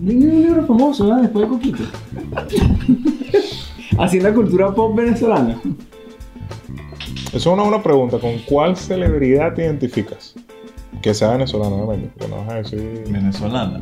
Un libro famoso, ¿verdad? Después de Coquito. Así en la cultura pop venezolana. Eso es una buena pregunta. ¿Con cuál celebridad te identificas? Que sea venezolana, obviamente. No vas a decir... Venezolana.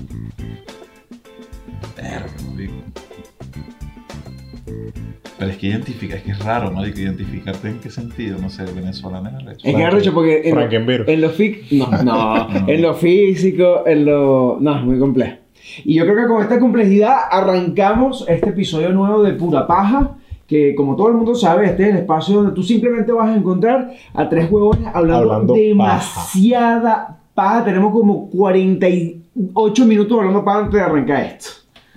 Pero es que identifica, es que es raro, ¿no? identificarte en qué sentido, no sé, venezolana es arrecho. Es que es arrecho porque en, Frankenbeer. en lo fí- no, no, en lo físico, en lo... No, es muy complejo. Y yo creo que con esta complejidad arrancamos este episodio nuevo de Pura Paja, que como todo el mundo sabe, este es el espacio donde tú simplemente vas a encontrar a tres huevones hablando, Hablando demasiada paja. Tenemos como 48 minutos hablando paja antes de arrancar esto.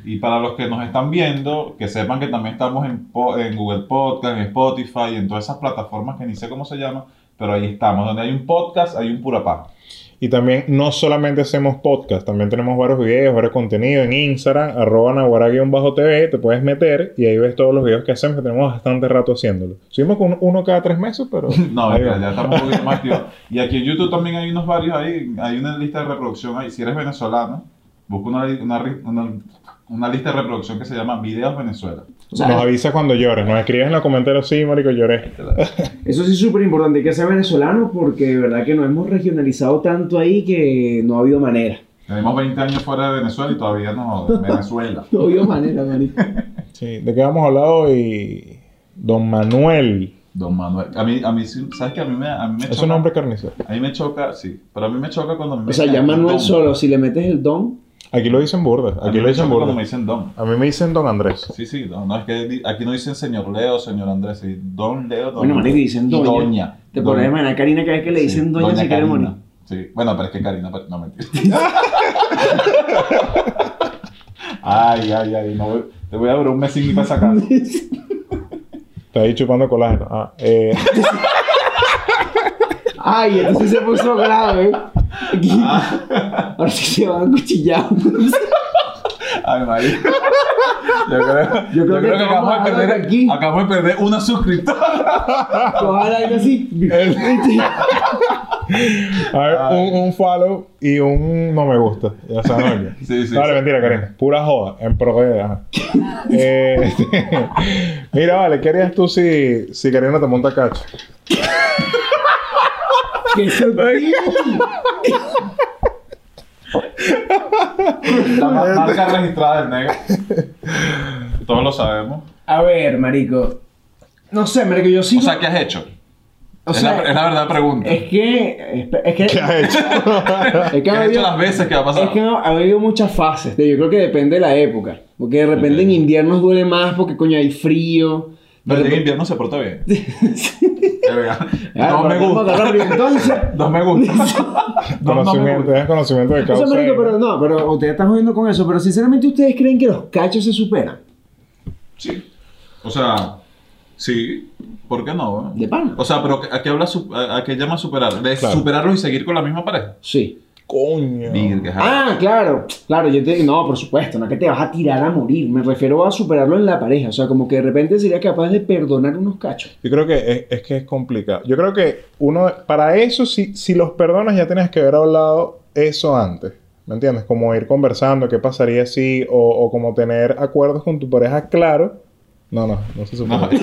Y para los que nos están viendo, que sepan que también estamos en, Google Podcast, en Spotify, en todas esas plataformas que ni sé cómo se llaman, pero ahí estamos. Donde hay un podcast, hay un pura paja. Y también no solamente hacemos podcast, también tenemos varios videos, varios contenidos en Instagram, arroba naguará-tv, te puedes meter y ahí ves todos los videos que hacemos, que tenemos bastante rato haciéndolo. Subimos con uno cada tres meses, pero... No, ya, ya estamos un poquito más activos. Y aquí en YouTube también hay unos varios ahí, hay una lista de reproducción ahí. Si eres venezolano, busca una, una, una, una lista de reproducción que se llama Videos Venezuela. O sea, Nos avisa cuando llores, nos escribes en los comentarios, sí, marico, lloré. Eso sí es súper importante, hay que ser venezolano porque de verdad que nos hemos regionalizado tanto ahí que no ha habido manera. Tenemos 20 años fuera de Venezuela y todavía no, Venezuela. No ha habido manera, marico. Sí, ¿de qué hemos hablado hoy? Don Manuel. Don Manuel. A mí, a mí, sí- ¿sabes qué? A mí me, a mí me Es choca. un nombre carnicero. A mí me choca, sí. Pero a mí me choca cuando me O sea, ya Manuel solo, si le metes el don, Aquí lo dicen burda, aquí lo dicen burda. me dicen Don. A mí me dicen Don Andrés. Sí, sí, no, no es que aquí no dicen señor Leo, señor Andrés, sí, Don Leo, Don bueno, marico, dicen y doña. doña. Te pones a imaginar a Karina cada vez que le Sí, dicen doña, si quiere Karina. morir. Sí, bueno, pero es que Karina, pero- no mentira. ay, ay, ay, no, voy- te voy a durar un mes sin ir para esa casa. Está ahí chupando colágeno. Ah, eh, Ay, entonces se puso grave. Ahora sí se van cuchillados. Ay, María. Yo creo, yo creo creo que que, acabamos, de perder, aquí. acabamos de perder una suscriptora. Ojalá algo así. a ver, un, un follow y un no me gusta. Ya saben, ¿no? Sí, sí, Vale, sí. mentira, Karina. Pura joda. En pro de. ajá. Eh, este, mira, vale, ¿qué harías tú si, si Karina te monta cacho? ¡Qué sutil! La ma- marca registrada del negro. Todos lo sabemos. A ver, marico. No sé, marico, yo sí. O sea, ¿qué has hecho? o es, sea, la, es la verdad pregunta. es que. Es que. ¿Qué has hecho? Es que ¿Qué ha has hecho las veces que ha pasado? es que ha habido muchas fases. Yo creo que depende de la época. Porque de repente en invierno duele más porque, coño, hay frío. De en repente- invierno se porta bien. Ah, No me gusta. Entonces. No me gusta. No, no me conocimiento, gusta. es conocimiento de causa. marico, pero no, pero ustedes están jodiendo con eso. Pero sinceramente, ¿ustedes creen que los cachos se superan? Sí. O sea, sí. ¿Por qué no? De pana. O sea, pero ¿a qué, habla a, a qué llama superar? ¿De Claro. superarlos y seguir con la misma pareja? Sí. Coño. Virga, Ah, claro, claro, yo te no, por supuesto, no es que te vas a tirar a morir, me refiero a superarlo en la pareja, o sea, como que de repente sería capaz de perdonar unos cachos. Yo creo que es, es que es complicado. Yo creo que uno, para eso, si, si los perdonas, ya tienes que haber hablado eso antes. ¿Me entiendes? Como ir conversando, qué pasaría si, o, o como tener acuerdos con tu pareja claro. No, no, no se supone. No.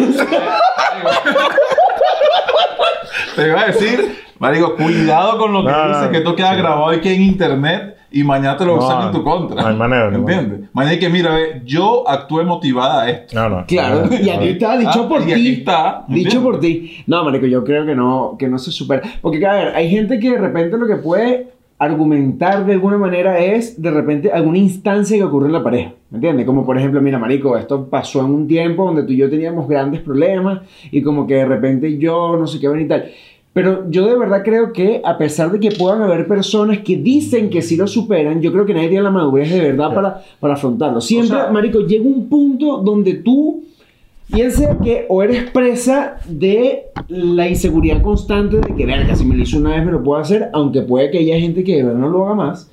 Te iba a decir, Marico, cuidado con lo que No, dices, no. que esto queda Sí. grabado aquí en internet y mañana te lo No, usan en tu contra. no hay manera, ¿Entiendes? Mañana hay que, mira, ve, yo actué motivada a esto. No, no. Claro, no, y aquí está, dicho Ah, por y ti. aquí está, Dicho por ti. No, marico, yo creo que no, que no se supera. Porque, a ver, hay gente que de repente lo que puede argumentar de alguna manera es de repente alguna instancia que ocurre en la pareja. ¿Me entiendes? Como por ejemplo, mira, marico, esto pasó en un tiempo donde tú y yo teníamos grandes problemas y como que de repente yo no sé qué ven y tal. Pero yo de verdad creo que a pesar de que puedan haber personas que dicen que sí lo superan, yo creo que nadie tiene la madurez de verdad para, para afrontarlo. Siempre, O sea- marico, llega un punto donde tú Piensa que o eres presa de la inseguridad constante de que, verga, si me lo hizo una vez me lo puedo hacer, aunque puede que haya gente que de verdad no lo haga más.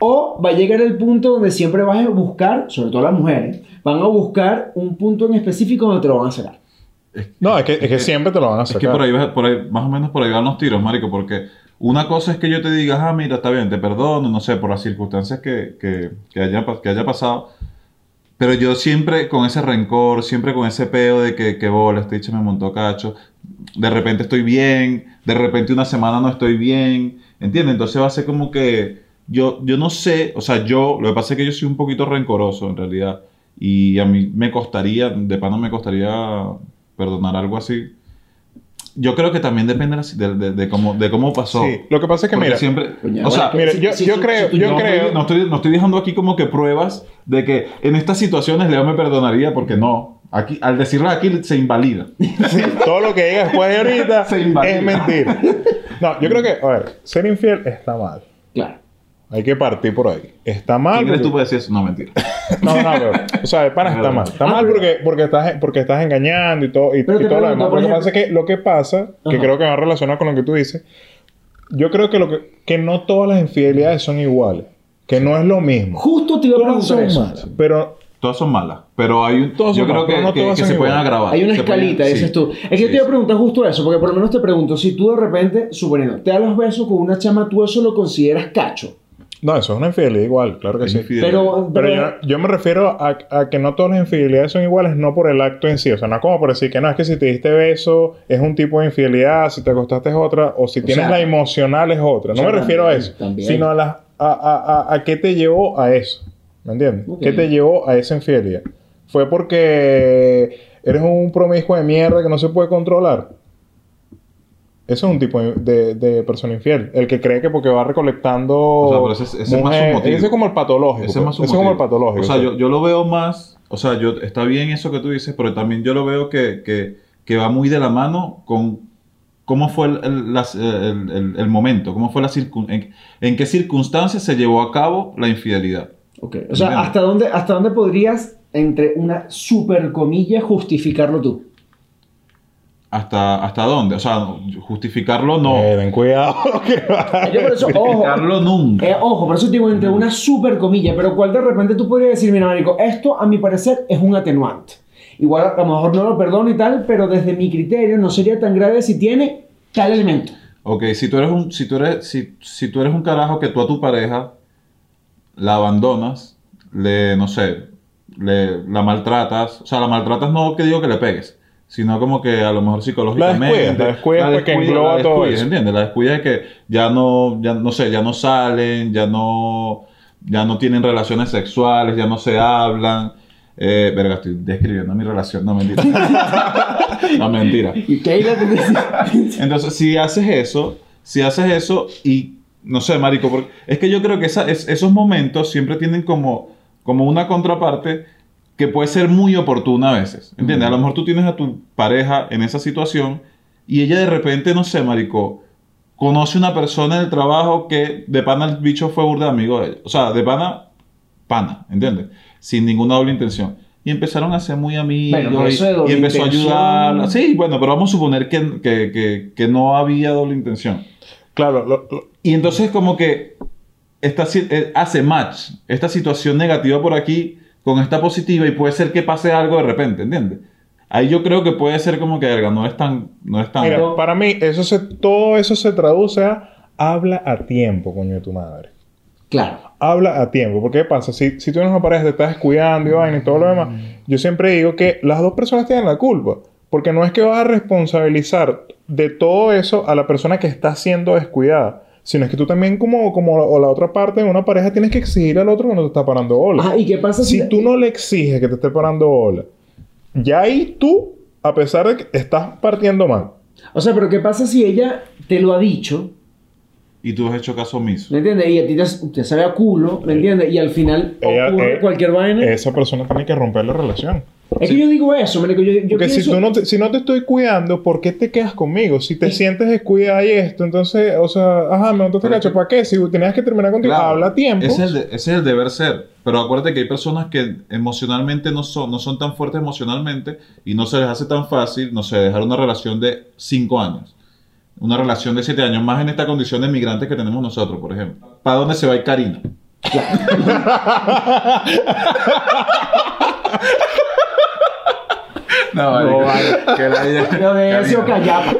O va a llegar el punto donde siempre vas a buscar, sobre todo las mujeres, van a buscar un punto en específico donde te lo van a sacar. No, es que, es que siempre te lo van a Es sacar. que por ahí, por ahí, más o menos por ahí van los tiros, marico, porque una cosa es que yo te diga, ah, mira, está bien, te perdono, no sé, por las circunstancias que, que, que haya, que haya pasado, pero yo siempre con ese rencor, siempre con ese peo de que, que bola, este dicho me montó cacho, de repente estoy bien, de repente una semana no estoy bien, ¿entiendes? Entonces va a ser como que yo, yo no sé, o sea, yo, lo que pasa es que yo soy un poquito rencoroso en realidad, y a mí me costaría, de pana me costaría perdonar algo así. Yo creo que también depende de, de- de- cómo, de cómo pasó. Sí, lo que pasa es que Porque mira, siempre, o sea, mira, yo- yo creo- yo no, creo- Estoy, no, estoy, no estoy dejando aquí como que pruebas de que en estas situaciones Leo me perdonaría porque no. Aquí, al decirlo aquí se invalida. todo lo que diga después de ahorita Se es mentira. No, yo creo que, a ver, ser infiel está mal. Claro. Hay que partir por ahí. Está mal. ¿Quién eres tú para decir eso? No, mentira. No, no, pero, o sea, de pana Es está mal. Está Ah, mal pero- porque, porque, estás, porque estás engañando y todo, y, Pero y todo lo demás. por Lo que pasa es que lo que pasa, que Ajá. creo que va relacionado con lo que tú dices, yo creo que, lo que, que no todas las infidelidades son iguales. Que no es lo mismo. Justo te iba a Todas preguntar son eso. malas. Pero Todas son malas. Pero hay un. Todas yo son creo malas, que, no que- todas que son se pueden agravar. Hay una Se pueden- escalita, sí. dices tú. Es que Sí, yo te iba a preguntar justo eso, porque por lo menos te pregunto, si tú de repente, suponiendo, te das los besos con una chama, tú eso lo consideras cacho. No, eso es una infidelidad igual, claro que Es sí. infidelidad. Pero, Pero pero- yo, yo me refiero a, a que no todas las infidelidades son iguales, no por el acto en sí. O sea, no es como por decir que no, es que si te diste beso es un tipo de infidelidad, si te acostaste es otra, o si O tienes sea, la emocional es otra. No o sea, me refiero a eso, también. sino a, las- a, a, a, a qué te llevó a eso. ¿Me entiendes? ¿Qué te llevó a esa infidelidad? ¿Fue porque eres un promiscuo de mierda que no se puede controlar? Eso es un tipo de, persona infiel. El que cree que porque va recolectando. O sea, pero ese es- ese es más. Ese es como el patológico. Ese es más Ese es como el patológico. O sea, yo, yo lo veo más. O sea, yo, está bien eso que tú dices, pero también yo lo veo que, que, que va muy de la mano con cómo fue el, el- las- el- el- el momento, cómo fue la circun, en, en qué circunstancias se llevó a cabo la infidelidad. Ok, O sea. ¿hasta dónde, ¿hasta dónde podrías, entre una super comilla, justificarlo tú? ¿Hasta, hasta dónde? O sea, justificarlo no. Eh, ten cuidado. que va- Yo por eso, ojo, justificarlo nunca. eh, ojo, por eso te digo entre una super comilla, pero cuál de repente tú podrías decir, mira, marico, esto a mi parecer es un atenuante. Igual a lo mejor no lo perdono y tal, pero desde mi criterio no sería tan grave si tiene tal elemento. Ok, si tú eres un, si tú eres, si, si tú eres un carajo que tú a tu pareja la abandonas, le, no sé, le, la maltratas, o sea, la maltratas no que digo que le pegues, sino como que a lo mejor psicológicamente. descuidas, la descuidas porque descuidas, engloba la todo descuidas, eso. ¿entiendes? La descuidas de que ya no, ya no sé, ya no salen, ya no, ya no tienen relaciones sexuales, ya no se hablan. Eh, verga, estoy describiendo mi relación, no mentira. no mentira. ¿Y qué hay la Entonces, si haces eso, si haces eso y, no sé, marico, porque es que yo creo que esa- es- esos momentos siempre tienen como, como una contraparte que puede ser muy oportuna a veces, ¿entiendes? A lo mejor tú tienes a tu pareja en esa situación y ella de repente, no sé, marico, conoce una persona en el trabajo que de pana el bicho fue burda amigo de ella. O sea, de pana, pana, ¿entiendes? Sin ninguna doble intención. Y empezaron a ser muy amigos Bueno, y- empezó a ayudarla. Sí, bueno, pero vamos a suponer que, que, que, que no había doble intención. Claro, lo- lo- Y entonces como que esta, eh, hace match esta situación negativa por aquí con esta positiva y puede ser que pase algo de repente, ¿entiendes? Ahí yo creo que puede ser como que, verga, no es tan... No es tan mira, para mí, eso se, todo eso se traduce a habla a tiempo, coño de tu madre. Claro. Habla a tiempo. Porque ¿qué pasa? Si, si tú eres una pareja, te estás descuidando y vaina y todo lo demás, yo siempre digo que las dos personas tienen la culpa. Porque no es que vas a responsabilizar de todo eso a la persona que está siendo descuidada. Sino es que tú también, como, como o la otra parte de una pareja, tienes que exigir al otro que no te está parando bola. Ajá, ¿y qué pasa si, Si tú no le exiges que te esté parando bola, ya ahí tú, a pesar de que estás partiendo mal. O sea, pero ¿qué pasa si ella te lo ha dicho? Y tú has hecho caso omiso. ¿Me entiendes? Y a ti te, te sabe a culo, ¿me entiendes? Y al final Ella- ocurre eh, cualquier vaina. Esa persona tiene que romper la relación. es que yo digo eso, marico, yo, yo Porque si, pienso- tú no te, si no te estoy cuidando, ¿por qué te quedas conmigo? Si te Y- sientes descuidada y esto, entonces, o sea, ajá, me montaste cacho, ¿para qué? Si tenías que terminar contigo, Claro, habla a tiempo. Ese es, el de- ese es el deber ser. Pero acuérdate que hay personas que emocionalmente no son, no son tan fuertes emocionalmente y no se les hace tan fácil, no sé, dejar una relación de 5 años. Una relación de 7 años, más en esta condición de migrantes que tenemos nosotros, por ejemplo. ¿Para dónde se va a ir Karina? No, No, vale. Que la ella... Lo de sido callapa.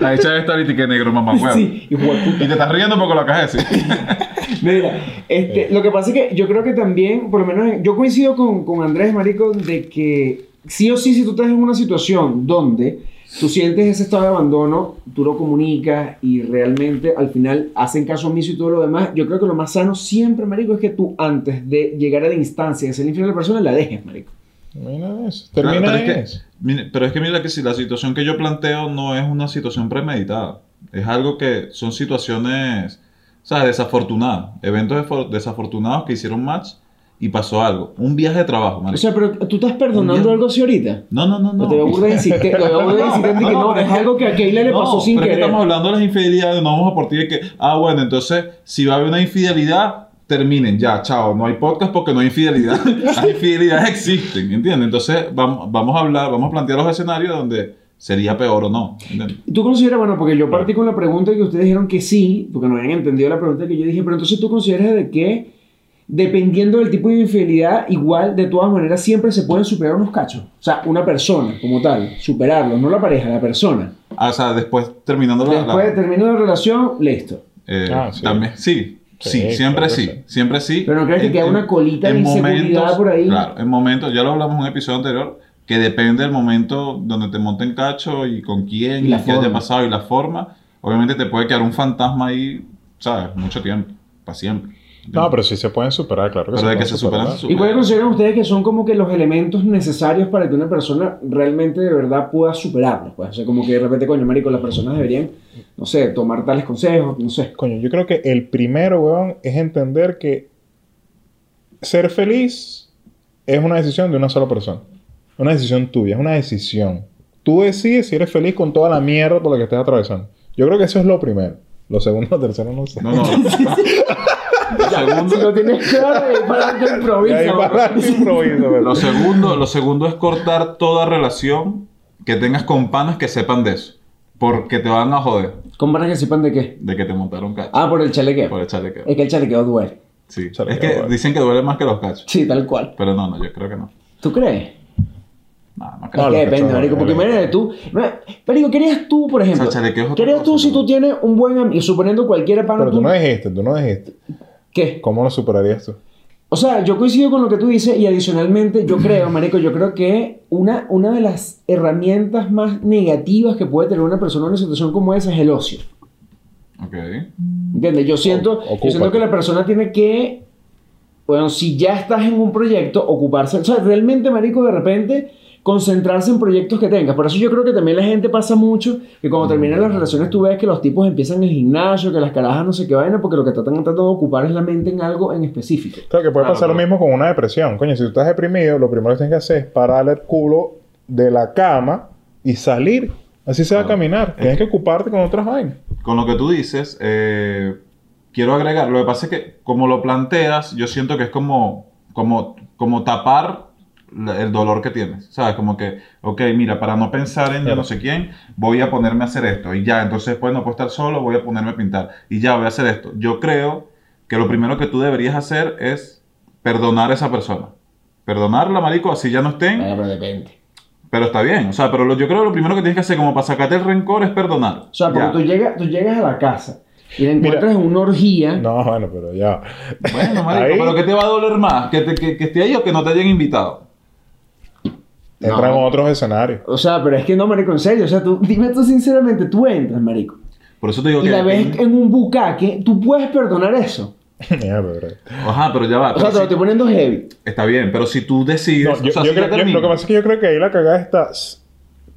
La hecha de esta ahorita que negro, mamá, huevo. Sí. Y te estás riendo porque lo acabas de decir. Mira, este, lo que pasa es que yo creo que también, por lo menos, yo coincido con, con Andrés Marico de que sí o sí, si tú estás en una situación donde tú sientes ese estado de abandono, tú lo comunicas y realmente al final hacen caso omiso y todo lo demás, yo creo que lo más sano siempre, Marico, es que tú antes de llegar a la instancia de ser infiel a la persona, la dejes, Marico. Termina eso. Claro, Termina pero, es que, eso. pero es que mira que si la situación que yo planteo no es una situación premeditada, es algo que son situaciones, ¿sabes? Desafortunadas, eventos desafortunados que hicieron match y pasó algo, un viaje de trabajo, O marico. sea, pero tú estás perdonando algo así ahorita. no, no, no, no. O te veo burda de insistente, que no, pero es algo que a Keila le no, pasó sin pero es que querer. estamos hablando de las infidelidades, no vamos a partir de que, ah, bueno, entonces, si va a haber una infidelidad, terminen, ya, chao, no hay podcast porque no hay infidelidad. las infidelidades existen, ¿entiendes? Entonces, vamos, vamos a hablar, vamos a plantear los escenarios donde sería peor o no, ¿entiendes? ¿Tú consideras, bueno, porque yo partí con la pregunta que ustedes dijeron que sí, porque no habían entendido la pregunta que yo dije, pero entonces tú consideras de que, dependiendo del tipo de infidelidad, igual, de todas maneras, siempre se pueden superar unos cachos. O sea, una persona como tal, superarlo, no la pareja, la persona. Ah, o sea, después terminando la... la- Después termino la relación, listo. eh, Ah, sí. También, sí, sí, Sí, siempre sí, siempre sí. Pero no crees que queda una colita de en inseguridad por ahí. Claro, en momentos, ya lo hablamos en un episodio anterior, que depende del momento donde te monten cacho y con quién Y y, la qué haya pasado y la forma. Obviamente te puede quedar un fantasma ahí, ¿sabes? Mucho tiempo, para siempre. No, pero sí se pueden superar, claro que Pero de pueden que se superan, superar. se ¿Y cuáles consideran ustedes que son como que los elementos necesarios para que una persona realmente de verdad pueda superarlo? Pues, o sea, como que de repente, coño, marico, las personas deberían, no sé, tomar tales consejos, no sé. Coño, yo creo que el primero, weón, es entender que ser feliz es una decisión de una sola persona. Una decisión tuya, es una decisión. Tú decides si eres feliz con toda la mierda por la que estés atravesando. Yo creo que eso es lo primero. Lo segundo, tercero, no sé. No, no. lo, segundo, Si lo tienes claro, ahí para adelante improviso, lo, segundo, lo segundo es cortar toda relación que tengas con panas que sepan de eso. Porque te van a joder ¿Cómo para que sepan de qué? de que te montaron cacho. Ah, por el chalequeo. Por el chalequeo. Es que el chalequeo duele. Sí. Chalequeo, es que dicen que duele más que los cachos. Sí, tal cual. Pero no, no, yo creo que no. ¿Tú crees? No, no Es creo. No, que depende, marico, porque imagínate tú. Marico, ¿qué harías tú, por ejemplo? O sea, es ¿Qué harías tú cosa, si ¿no? tú tienes un buen amigo, suponiendo cualquier pana Pero tú tú- no dijiste, tú no dijiste. ¿Qué? ¿Cómo lo superarías tú? O sea, yo coincido con lo que tú dices y adicionalmente yo creo, marico, yo creo que una, una de las herramientas más negativas que puede tener una persona en una situación como esa es el ocio. Ok. ¿Entiendes? Yo siento, O- yo siento que la persona tiene que, bueno, si ya estás en un proyecto, ocuparse, o sea, realmente, marico, de repente concentrarse en proyectos que tengas. Por eso yo creo que también la gente pasa mucho que cuando terminan las relaciones tú ves que los tipos empiezan el gimnasio, que las carajas no sé qué vaina, porque lo que tratan tratando de ocupar es la mente en algo en específico. Creo que puede Claro, pasar lo mismo con una depresión. Coño, si tú estás deprimido, lo primero que tienes que hacer es pararle el culo de la cama y salir. Así se va a Claro. caminar. Tienes que ocuparte con otras vainas. Con lo que tú dices, eh, quiero agregar, lo que pasa es que como lo planteas, yo siento que es como, como, como tapar el dolor que tienes, ¿sabes? Como que, ok, mira, para no pensar en yo Claro. no sé quién, voy a ponerme a hacer esto y ya, entonces pues no puedo estar solo, voy a ponerme a pintar y ya, voy a hacer esto. Yo creo que lo primero que tú deberías hacer es perdonar a esa persona. Perdonarla, marico, así ya no estén, Bueno, pero depende. pero está bien. O sea, pero lo- yo creo que lo primero que tienes que hacer como para sacarte el rencor es perdonar. O sea, porque Ya. tú llegas, tú llegas a la casa y la encuentras en una orgía. No, bueno, pero ya. Bueno, marico, Ahí- pero ¿qué te va a doler más? ¿Que, te- que, que esté ahí o que no te hayan invitado? Entran No. otros escenarios. O sea, pero es que no, marico, en serio. O sea, tú, dime tú sinceramente, tú entras, marico. Por eso te digo Y que... la ves en un bucaque, tú puedes perdonar eso. Bro. Ajá, pero ya va. O pero sea, te lo estoy poniendo heavy. Está bien, pero si tú decides... No, yo, o sea, yo si creo- yo- lo que pasa es que yo creo que ahí la cagada está.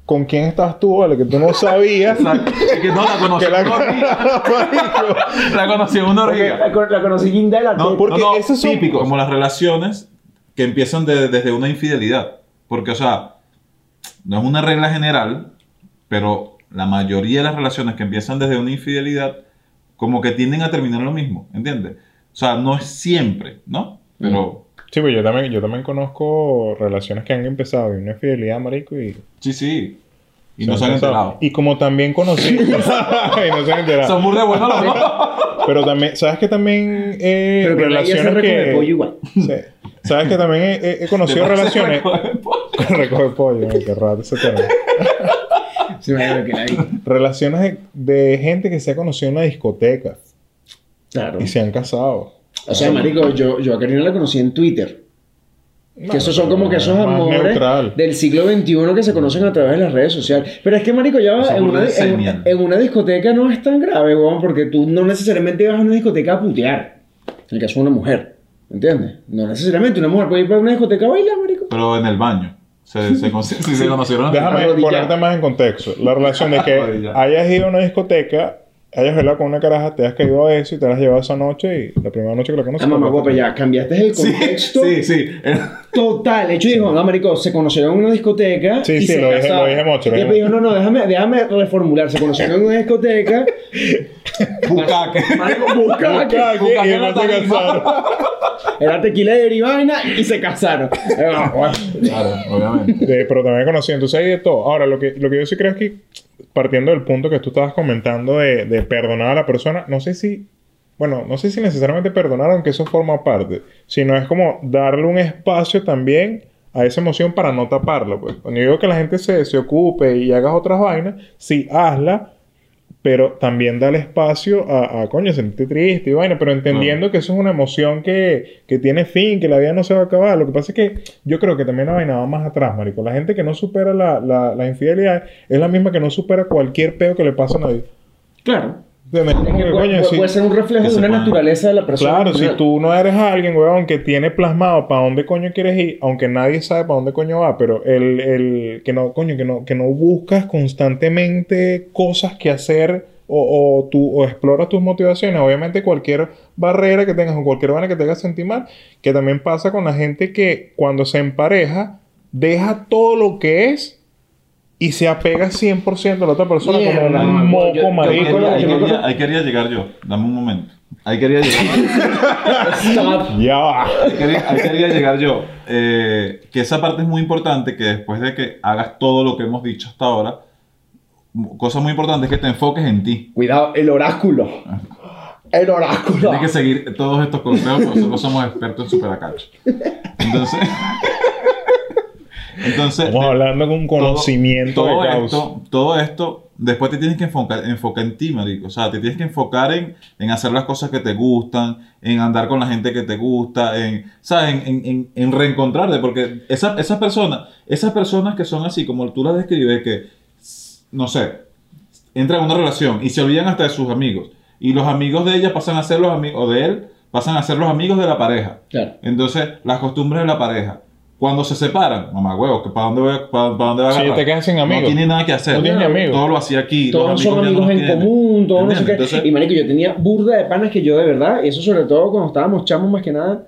¿Con quién estabas tú, vale? Que tú no sabías. Exacto. Es que no, la conocí la. La conocí en una Porque orgía. la, con- la conocí guinda de la No, porque no, no, eso es típico, como las relaciones que empiezan de- desde una infidelidad. Porque, o sea, no es una regla general, pero la mayoría de las relaciones que empiezan desde una infidelidad, como que tienden a terminar lo mismo, ¿entiendes? O sea, no es siempre, ¿no? Pero, Sí, pues yo también, yo también conozco relaciones que han empezado y una infidelidad, marico, y sí, sí. Y no se han enterado. Y como también conocí... y no se han enterado. Son muy de buenos los dos. Pero también, ¿sabes que también eh, Pero que relaciones que... pollo igual. Sí. ¿Sabes que también he, he- he conocido relaciones... Recoge pollo, ay, qué raro ese tema. Se me da que la vi. Relaciones de, de gente que se ha conocido en una discoteca Claro. y se han casado. O sea, marico, yo, yo a Karina la conocí en Twitter. Que esos son como que esos amores neutral. del siglo XXI que se conocen a través de las redes sociales. Pero es que, marico, ya va, en una, en, en una discoteca no es tan grave, weón, porque tú no necesariamente vas a una discoteca a putear. En el caso de una mujer. ¿Entiendes? No necesariamente una mujer puede ir para una discoteca a bailar, marico. Pero en el baño. Se, se, con- sí se conocieron. Déjame ponerte más en contexto. La relación de que hayas ido a una discoteca, hayas bailado con una caraja, te has caído a eso y te la has llevado esa noche y la primera noche que la conoces. Ah, mamá, guapa, ya cambiaste el Sí, contexto sí, sí. Total. De hecho, dijo, no, marico, se conocieron en una discoteca Sí, y sí, se lo dije- casaron. lo dije mucho, lo Y después dijo, no, no, déjame, déjame reformular. Se conocieron en una discoteca. Bucaque. Marico, bucaque. Bucaque, y no se casaron. Era tequila de Erivaina y se casaron. Ah, bueno. Claro, obviamente. De- pero también conocí. Entonces hay de todo. Ahora, lo que, lo que yo sí creo es que, partiendo del punto que tú estabas comentando de, de perdonar a la persona, no sé si, bueno, no sé si necesariamente perdonar, aunque eso forma parte, sino es como darle un espacio también a esa emoción para no taparlo. Pues. Cuando yo digo que la gente se, se ocupe y hagas otras vainas, sí, hazla, pero también dale espacio a, a coño, sentirte triste y vaina, pero entendiendo que eso es una emoción que, que tiene fin, que la vida no se va a acabar. Lo que pasa es que yo creo que también la vaina va más atrás, marico. La gente que no supera la, la, la infidelidad es la misma que no supera cualquier peo que le pasa a nadie. Claro. Puede, coño, puede- si- puede ser un reflejo de una naturaleza de la persona. Claro, si tú no eres alguien, weón, que tiene plasmado para dónde coño quieres ir, aunque nadie sabe para dónde coño va, pero el, el que no, coño, que no, que no buscas constantemente cosas que hacer o, o, tú, o exploras tus motivaciones, obviamente cualquier barrera que tengas o cualquier vaina que te haga sentir mal, que también pasa con la gente que cuando se empareja, deja todo lo que es y se apega 100% a la otra persona Mierda, como no, un moco yo- Ahí marico. yo- quería, ahí yo me quería- ahí quería llegar yo. Dame un momento. Ahí quería llegar. Stop. Ya va. ahí quería, ahí quería llegar yo. Eh, que esa parte es muy importante, que después de que hagas todo lo que hemos dicho hasta ahora, cosa muy importante es que te enfoques en ti. Cuidado, el oráculo. El oráculo. Tienes que seguir todos estos consejos, porque nosotros somos expertos en superacacho. Entonces, entonces Estamos hablando con conocimiento todo, de causa. esto, todo esto, después te tienes que enfocar, enfocar en ti, marico. O sea, te tienes que enfocar en, en hacer las cosas que te gustan, en andar con la gente que te gusta, en, ¿sabes? En, en, en- en reencontrarte, porque esa- esas personas, esas personas que son así, como tú las describes, que, no sé, entran en una relación y se olvidan hasta de sus amigos. Y los amigos de ella pasan a ser los amigos, o de él, pasan a ser los amigos de la pareja. Claro. Entonces, las costumbres de la pareja. Cuando se separan, mamá huevo, ¿para dónde, voy a- para, para dónde va a Sí, agarrar? te quedas sin amigos. No tiene nada que hacer. No tienes ni amigos. Todo lo hacía aquí. Todos son amigos en tiene. común, todos no sé qué. Entonces, y marico, yo tenía burda de panas que yo de verdad, y eso sobre todo cuando estábamos chamos más que nada,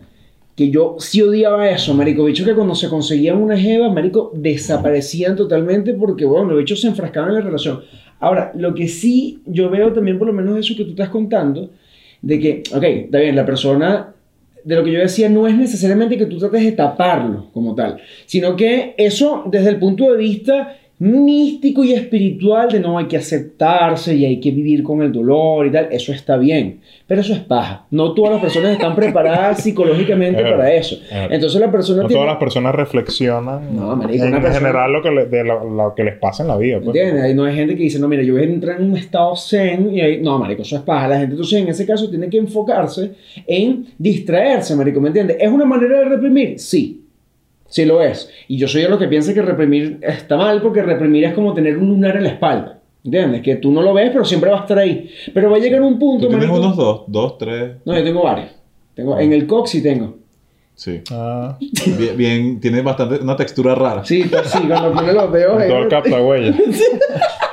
que yo sí odiaba eso, marico. Bicho que cuando se conseguían una jeva, marico, desaparecían totalmente porque, bueno, los bichos se enfrascaban en la relación. Ahora, lo que sí yo veo también, por lo menos eso que tú estás contando, de que, ok, está bien, la persona de lo que yo decía no es necesariamente que tú trates de taparlo como tal, sino que eso desde el punto de vista místico y espiritual de no hay que aceptarse y hay que vivir con el dolor y tal, eso está bien, pero eso es paja. No todas las personas están preparadas psicológicamente Es para eso. es. Entonces la persona No tiene... todas las personas reflexionan No, marico, en persona- general lo que, le- de lo, lo que les pasa en la vida. pues. ¿Entiendes? No hay gente que dice, no, mira, yo voy a entrar en un estado zen y ahí, no, marico, eso es paja. La gente entonces en ese caso tiene que enfocarse en distraerse, marico, ¿me entiendes? ¿Es una manera de reprimir? Sí. Sí lo es. Y yo soy de los que piensa que reprimir está mal porque reprimir es como tener un lunar en la espalda. ¿Entiendes? Que tú no lo ves, pero siempre va a estar ahí. Pero va a llegar un punto, ¿Tú tienes marico- unos dos? ¿Dos, tres? No, yo tengo varios. Tengo, en el cox sí tengo. Sí. Ah, Bien, bien, tiene bastante, una textura rara. Sí, pues sí, cuando pone los dedos ahí- todo el capta huella.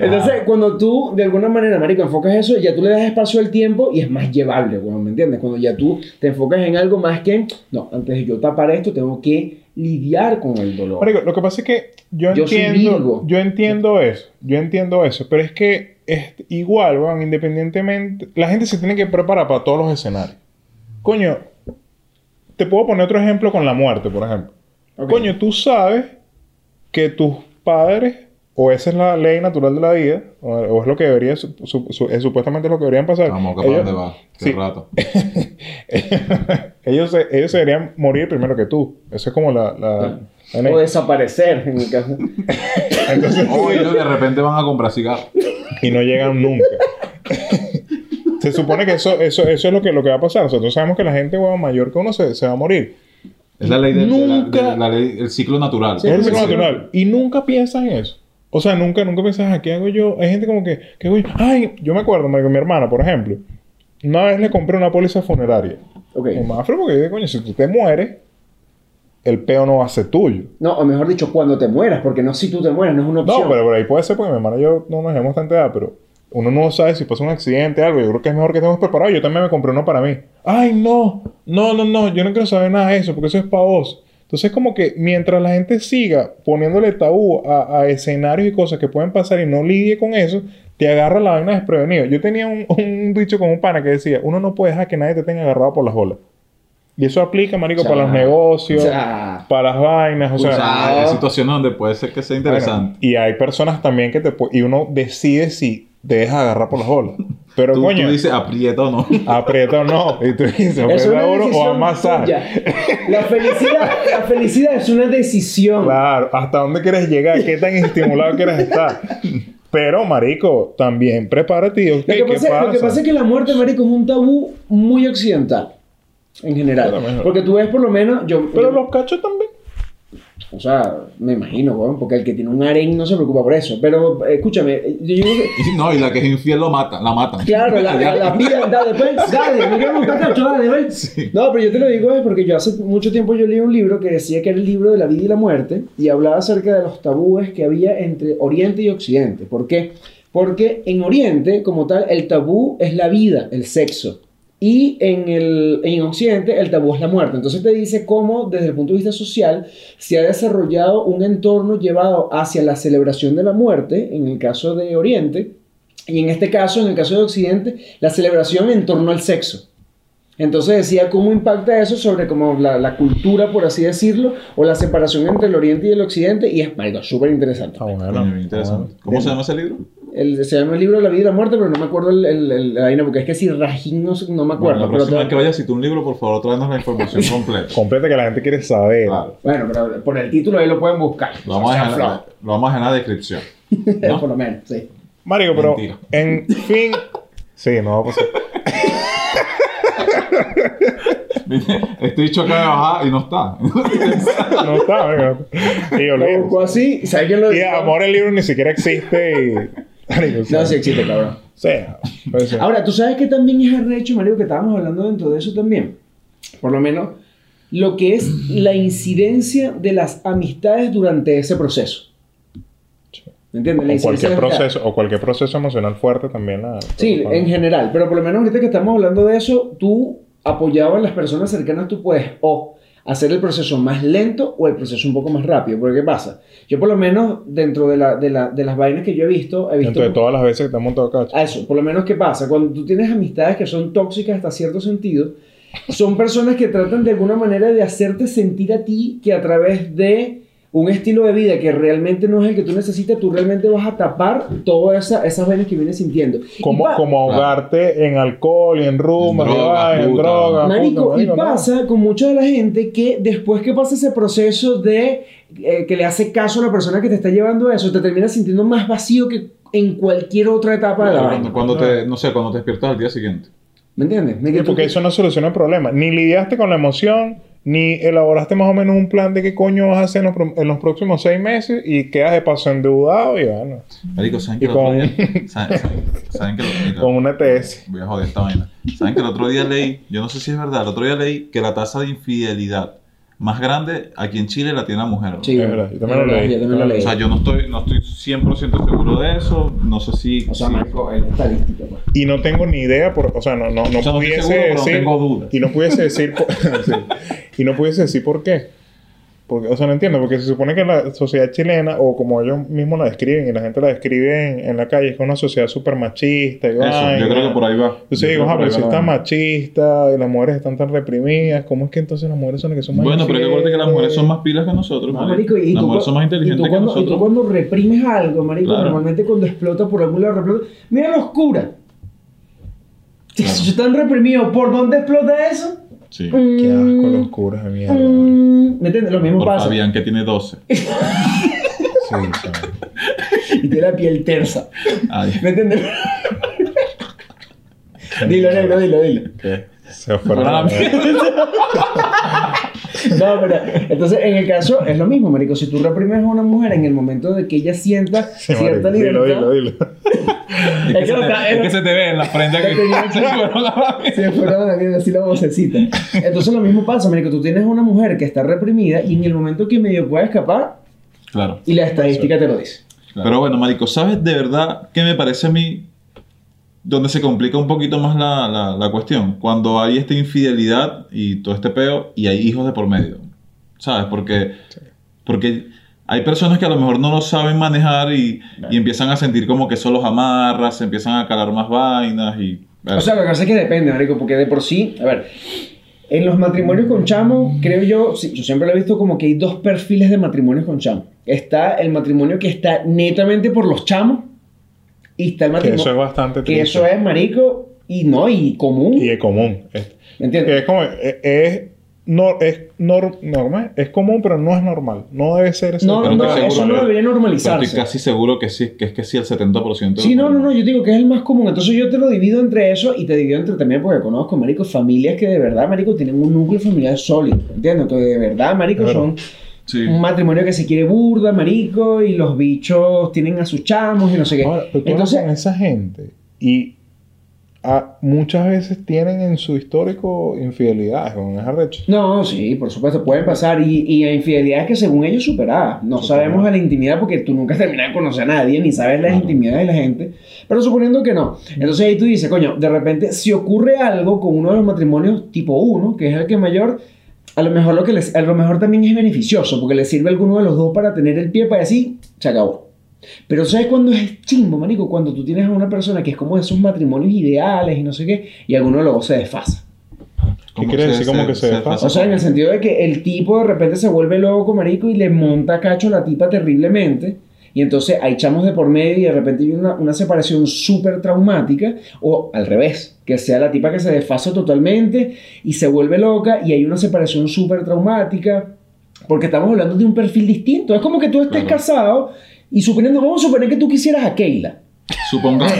Entonces, cuando tú, de alguna manera, marico, enfocas eso, ya tú le das espacio al tiempo y es más llevable, weón, ¿me entiendes? Cuando ya tú te enfocas en algo más que, no, antes de yo tapar esto, tengo que lidiar con el dolor. Marico, lo que pasa es que yo, entiendo, yo entiendo eso, yo entiendo eso, pero es que es igual, weón, independientemente, la gente se tiene que preparar para todos los escenarios. Coño, te puedo poner otro ejemplo con la muerte, por ejemplo. Coño, tú sabes que tus padres, o esa es la ley natural de la vida, o, o es lo que debería, su- su- su- es supuestamente lo que deberían pasar. Vamos, ¿para Ellos- dónde va? Qué sí. rato. ellos, se- ellos se deberían morir primero que tú. Eso es como la... la- la ley. O desaparecer, en el caso. Entonces, O ellos de repente van a comprar cigarros. y no llegan nunca. se supone que eso, eso, eso es lo que, lo que va a pasar. Nosotros sabemos que la gente huevón, mayor que uno se, se va a morir. Es la ley del de la- Nunca- de la ley, el ciclo natural. Sí, es el ciclo natural. Y nunca piensas en eso. O sea, nunca, nunca piensas, ¿a qué hago yo? Hay gente como que, ¿qué hago yo? Ay, yo me acuerdo, marico, mi hermana, por ejemplo. Una vez le compré una póliza funeraria. Ok. En Mafre, porque digo, coño, si tú te mueres, el peo no va a ser tuyo. No, o mejor dicho, cuando te mueras, porque no si tú te mueras, no es una opción. No, pero por ahí puede ser porque mi hermana y yo no nos llevamos tanta edad, pero uno no sabe si pasa un accidente algo. Yo creo que es mejor que estemos preparados. Yo también me compré uno para mí. Ay, no, no, no, no, yo no quiero saber nada de eso porque eso es para vos. Entonces, como que mientras la gente siga poniéndole tabú a, a escenarios y cosas que pueden pasar y no lidie con eso, te agarra la vaina desprevenido. Yo tenía un, un dicho con un pana que decía: uno no puede dejar que nadie te tenga agarrado por las bolas. Y eso aplica, marico, para los negocios, para las vainas, o sea, hay situaciones donde puede ser que sea interesante. bueno, y hay personas también que te y uno decide si te deja agarrar por las bolas. Pero tú, coño, tú dices aprieta o no. aprieta o no. Y tú dices, es aprieta duro o amasar. La felicidad, la felicidad es una decisión. Claro, hasta dónde quieres llegar, qué tan estimulado quieres estar. Pero, marico, también prepárate y ok, Lo que, ¿qué pasa, pasa? lo que pasa es que la muerte, marico, es un tabú muy occidental. En general. Porque tú ves por lo menos... Yo, Pero yo- los cachos también. O sea, me imagino, weón, porque el que tiene un harén no se preocupa por eso. Pero, eh, escúchame, yo digo que... No, y la que es infiel lo mata, la matan. Claro, la, la, la dale, pues, dale, me quiero montar cacho, dale, ven. No, pero yo te lo digo es porque yo hace mucho tiempo yo leí un libro que decía que era el libro de la vida y la muerte y hablaba acerca de los tabúes que había entre Oriente y Occidente. ¿Por qué? Porque en Oriente, como tal, el tabú es la vida, el sexo. Y en, el, en Occidente el tabú es la muerte. Entonces te dice cómo desde el punto de vista social se ha desarrollado un entorno llevado hacia la celebración de la muerte, en el caso de Oriente, y en este caso, en el caso de Occidente, la celebración en torno al sexo. Entonces decía cómo impacta eso sobre como la, la cultura, por así decirlo, o la separación entre el Oriente y el Occidente, y es súper interesante. Ah, bueno. Interesante. ¿Cómo se llama ese libro? El- se llama el libro de la vida y la muerte, pero no me acuerdo el, el- el- la vaina, porque es que si Rajín no, no me acuerdo. Bueno, la pero próxima te- vez que vayas, si tú un libro, por favor, tráenos la información completa. Completa que la gente quiere saber. Claro. bueno, pero por el título ahí lo pueden buscar. Lo vamos, O a sea, dejar, flow. lo vamos a dejar en la descripción. ¿no? por lo menos, sí. Marico, pero Mentira. en fin. Sí, no va a pasar. Estoy dicho de bajar y no está. No está, amigo. Y Lo olvídate. buscó así, ¿sabes quién lo Y amor, el libro ni siquiera existe y. Marico, No, sea, sí existe, cabrón. sea, puede ser. Ahora, tú sabes que también es arrecho, Mario, que estábamos hablando dentro de eso también. Por lo menos, lo que es la incidencia de las amistades durante ese proceso. ¿Me entiendes? O cualquier proceso, o cualquier proceso emocional fuerte también la. Sí, en general. Pero por lo menos ahorita que estamos hablando de eso, tú apoyado en las personas cercanas, tú puedes o hacer el proceso más lento o el proceso un poco más rápido. Porque ¿qué pasa? Yo por lo menos dentro de, la, de, la- de las vainas que yo he visto, he visto... Dentro de todas las veces que te han montado cacho. A eso, por lo menos, ¿qué pasa? Cuando tú tienes amistades que son tóxicas hasta cierto sentido, son personas que tratan de alguna manera de hacerte sentir a ti que a través de un estilo de vida que realmente no es el que tú necesitas, tú realmente vas a tapar todas esa, esas vainas que vienes sintiendo. Como, pa- como ahogarte en alcohol y en rumbas, En drogas, en drogas. Marico, puta, y marico, no. pasa con mucha de la gente que después que pasa ese proceso de eh, que le hace caso a la persona que te está llevando a eso, te terminas sintiendo más vacío que en cualquier otra etapa de la vaina. Cuando, cuando te, no sé, cuando te despiertas al día siguiente. ¿Me entiendes? Me- Sí, porque eso no soluciona el problema. Ni lidiaste con la emoción, ni elaboraste más o menos un plan de qué coño vas a hacer en los, en los próximos seis meses y quedas de paso endeudado y bueno, Marico, ¿saben que Y el otro con- día... ¿Saben, saben- saben que el- con una TS. Voy a joder esta vaina. ¿Saben que el otro día leí, yo no sé si es verdad, el otro día leí que la tasa de infidelidad más grande aquí en Chile la tiene la mujer. ¿no? Sí, Es verdad, yo también lo leí. Yo también lo leí. O sea, yo no estoy, no estoy 100% seguro de eso, no sé si... O sea, si- marico, es estadística, pues. Y no tengo ni idea, por, o sea, no, no, no O sea, no estoy pudiese pero decir. tengo dudas. Y no pudiese decir. por- sí. Y no pudiese decir por qué. Porque, o sea, no entiendo, porque se supone que la sociedad chilena, o como ellos mismos la describen, y la gente la describe en, en la calle, es que es una sociedad súper machista. Y Eso, vaina. yo creo que por ahí va. Entonces Yo digo, ah, pero si está machista y las mujeres están tan reprimidas, ¿cómo es que entonces las mujeres son las que son más Bueno, pero hay que acuérdate que las mujeres son más pilas que nosotros, No, marico. y Las tú, mujeres son más inteligentes que cuando, y tú nosotros. cuando reprimes algo, marico, Claro. normalmente cuando explota por algún lado, explota. Mira la oscura. Si Claro. están reprimidos, ¿por dónde explota eso? Sí. Qué asco Mm, los curas de mierda. mm, ¿Me entiendes? Lo mismo Por pasa. Fabián, que tiene 12. Sí, sí. Y tiene la piel tersa. Ay. ¿Me entiendes? dilo, negro, dilo, dilo. ¿Qué? Se fueron a la Para mierda. No, pero entonces en el caso es lo mismo, marico. Si tú reprimes a una mujer en el momento de que ella sienta Sí, cierta marico, dilo, libertad, dilo, dilo. Es, que que se te, es que se te ve en la que tenía- se fueron a la se fueron a la mierda así la vocecita. Entonces lo mismo pasa, marico. Tú tienes una mujer que está reprimida y en el momento que medio puede escapar Claro. y la estadística te lo dice. Pero bueno, marico, ¿sabes de verdad qué me parece a mí donde se complica un poquito más la, la, la cuestión? Cuando hay esta infidelidad y todo este peo y hay hijos de por medio. ¿Sabes? Porque, porque hay personas que a lo mejor no lo saben manejar y, y empiezan a sentir como que eso los amarra, se empiezan a calar más vainas y... O sea, lo que pasa es que depende, marico, porque de por sí, a ver, en los matrimonios con chamo, creo yo, sí, yo siempre lo he visto como que hay dos perfiles de matrimonios con chamo. Está el matrimonio que está netamente por los chamos y está el Que matrimonio eso es bastante que eso es marico y no y común, Y es común. Es, ¿me entiendes? es como... Es, no, es nor- normal. Es común, pero no es normal. No debe ser ese. No, no, eso no debería normalizarse. estoy casi seguro que sí, que es que sí el 70% de Sí, no, no, no, yo digo que es el más común. Entonces yo te lo divido entre eso y te divido entre también porque conozco, marico, familias que de verdad, marico, tienen un núcleo familiar sólido. ¿Entiendes? Que de verdad, marico, Claro. son Sí. un matrimonio que se quiere burda, marico, y los bichos tienen a sus chamos y no sé qué. Ahora, pero tú Entonces, con esa gente y ah, muchas veces tienen en su histórico infidelidades con esa recha. no, sí, por supuesto, pueden pasar. Y, y infidelidades que según ellos superadas. No sabemos a la intimidad porque tú nunca has terminado de conocer a nadie, ni sabes las Claro. intimidades de la gente. Pero suponiendo que no. Entonces ahí tú dices, coño, de repente, si ocurre algo con uno de los matrimonios tipo 1, que es el que mayor, a lo mejor lo que les, a lo mejor también es beneficioso, porque le sirve a alguno de los dos para tener el pie para así, se acabó. Pero ¿sabes cuándo es chimbo, marico? Cuando tú tienes a una persona que es como de esos matrimonios ideales y no sé qué, y alguno de los dos se desfasa. ¿Cómo quiere se- decir como que se desfasa? O sea, en el sentido de que el tipo de repente se vuelve loco, marico, y le monta cacho a la tipa terriblemente. Y entonces hay chamos de por medio y de repente hay una, una separación súper traumática. O al revés, que sea la tipa que se desfasa totalmente y se vuelve loca y hay una separación súper traumática. Porque estamos hablando de un perfil distinto. Es como que tú estés Claro. casado y suponiendo, vamos a suponer que tú quisieras a Keila. Supongo.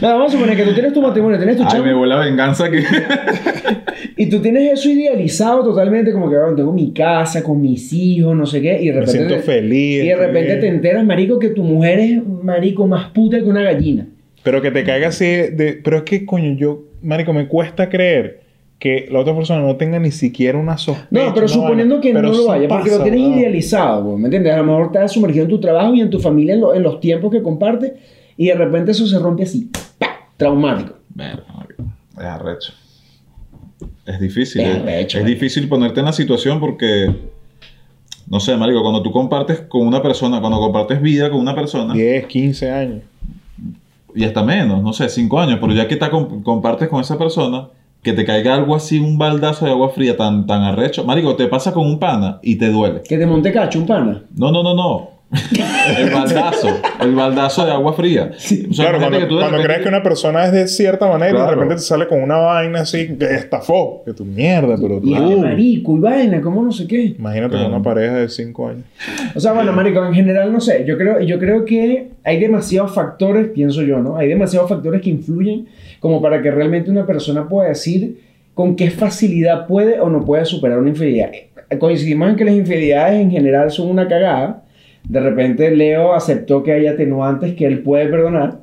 No, vamos a suponer que tú tienes tu matrimonio, tienes tu Ay, me la venganza que. Y tú tienes eso idealizado totalmente, como que "Ah, tengo mi casa con mis hijos, no sé qué, y de Me repente, siento te- feliz. y de repente te enteras, marico, que tu mujer es marico más puta que una gallina. Pero que te caiga así de... Pero es que, coño, yo... Marico, me cuesta creer que la otra persona no tenga ni siquiera una sospecha. No, pero suponiendo que Pero no lo vaya, porque lo tienes ¿verdad? idealizado, güey, ¿me entiendes? A lo mejor estás sumergido en tu trabajo y en tu familia en, lo- en los tiempos que compartes, y de repente eso se rompe así, ¡pa! traumático. Es arrecho. Es difícil. Es Es, arrecho, es difícil ponerte en la situación porque. No sé, marico, cuando tú compartes con una persona, cuando compartes vida con una persona, 10, 15 años. y hasta menos, no sé, 5 años, pero ya que te com- compartes con esa persona, que te caiga algo así, un baldazo de agua fría tan, tan arrecho, marico, te pasa con un pana y te duele. Que te monte cacho, un pana. No, no, no, no. El baldazo, el baldazo de agua fría. O sea, claro, imagínate cuando, que tú cuando repente- crees que una persona es de cierta manera y de Claro. repente te sale con una vaina así que estafó. Que tu mierda, pero tú... Y este marico y vaina, como no sé qué. Imagínate Claro. con una pareja de 5 años. O sea, bueno, marico, en general no sé. Yo creo, yo creo que hay demasiados factores, pienso yo, ¿no? Hay demasiados factores que influyen como para que realmente una persona pueda decir con qué facilidad puede o no puede superar una infidelidad. Coincidimos en que las infidelidades en general son una cagada. De repente Leo aceptó que hay atenuantes que él puede perdonar.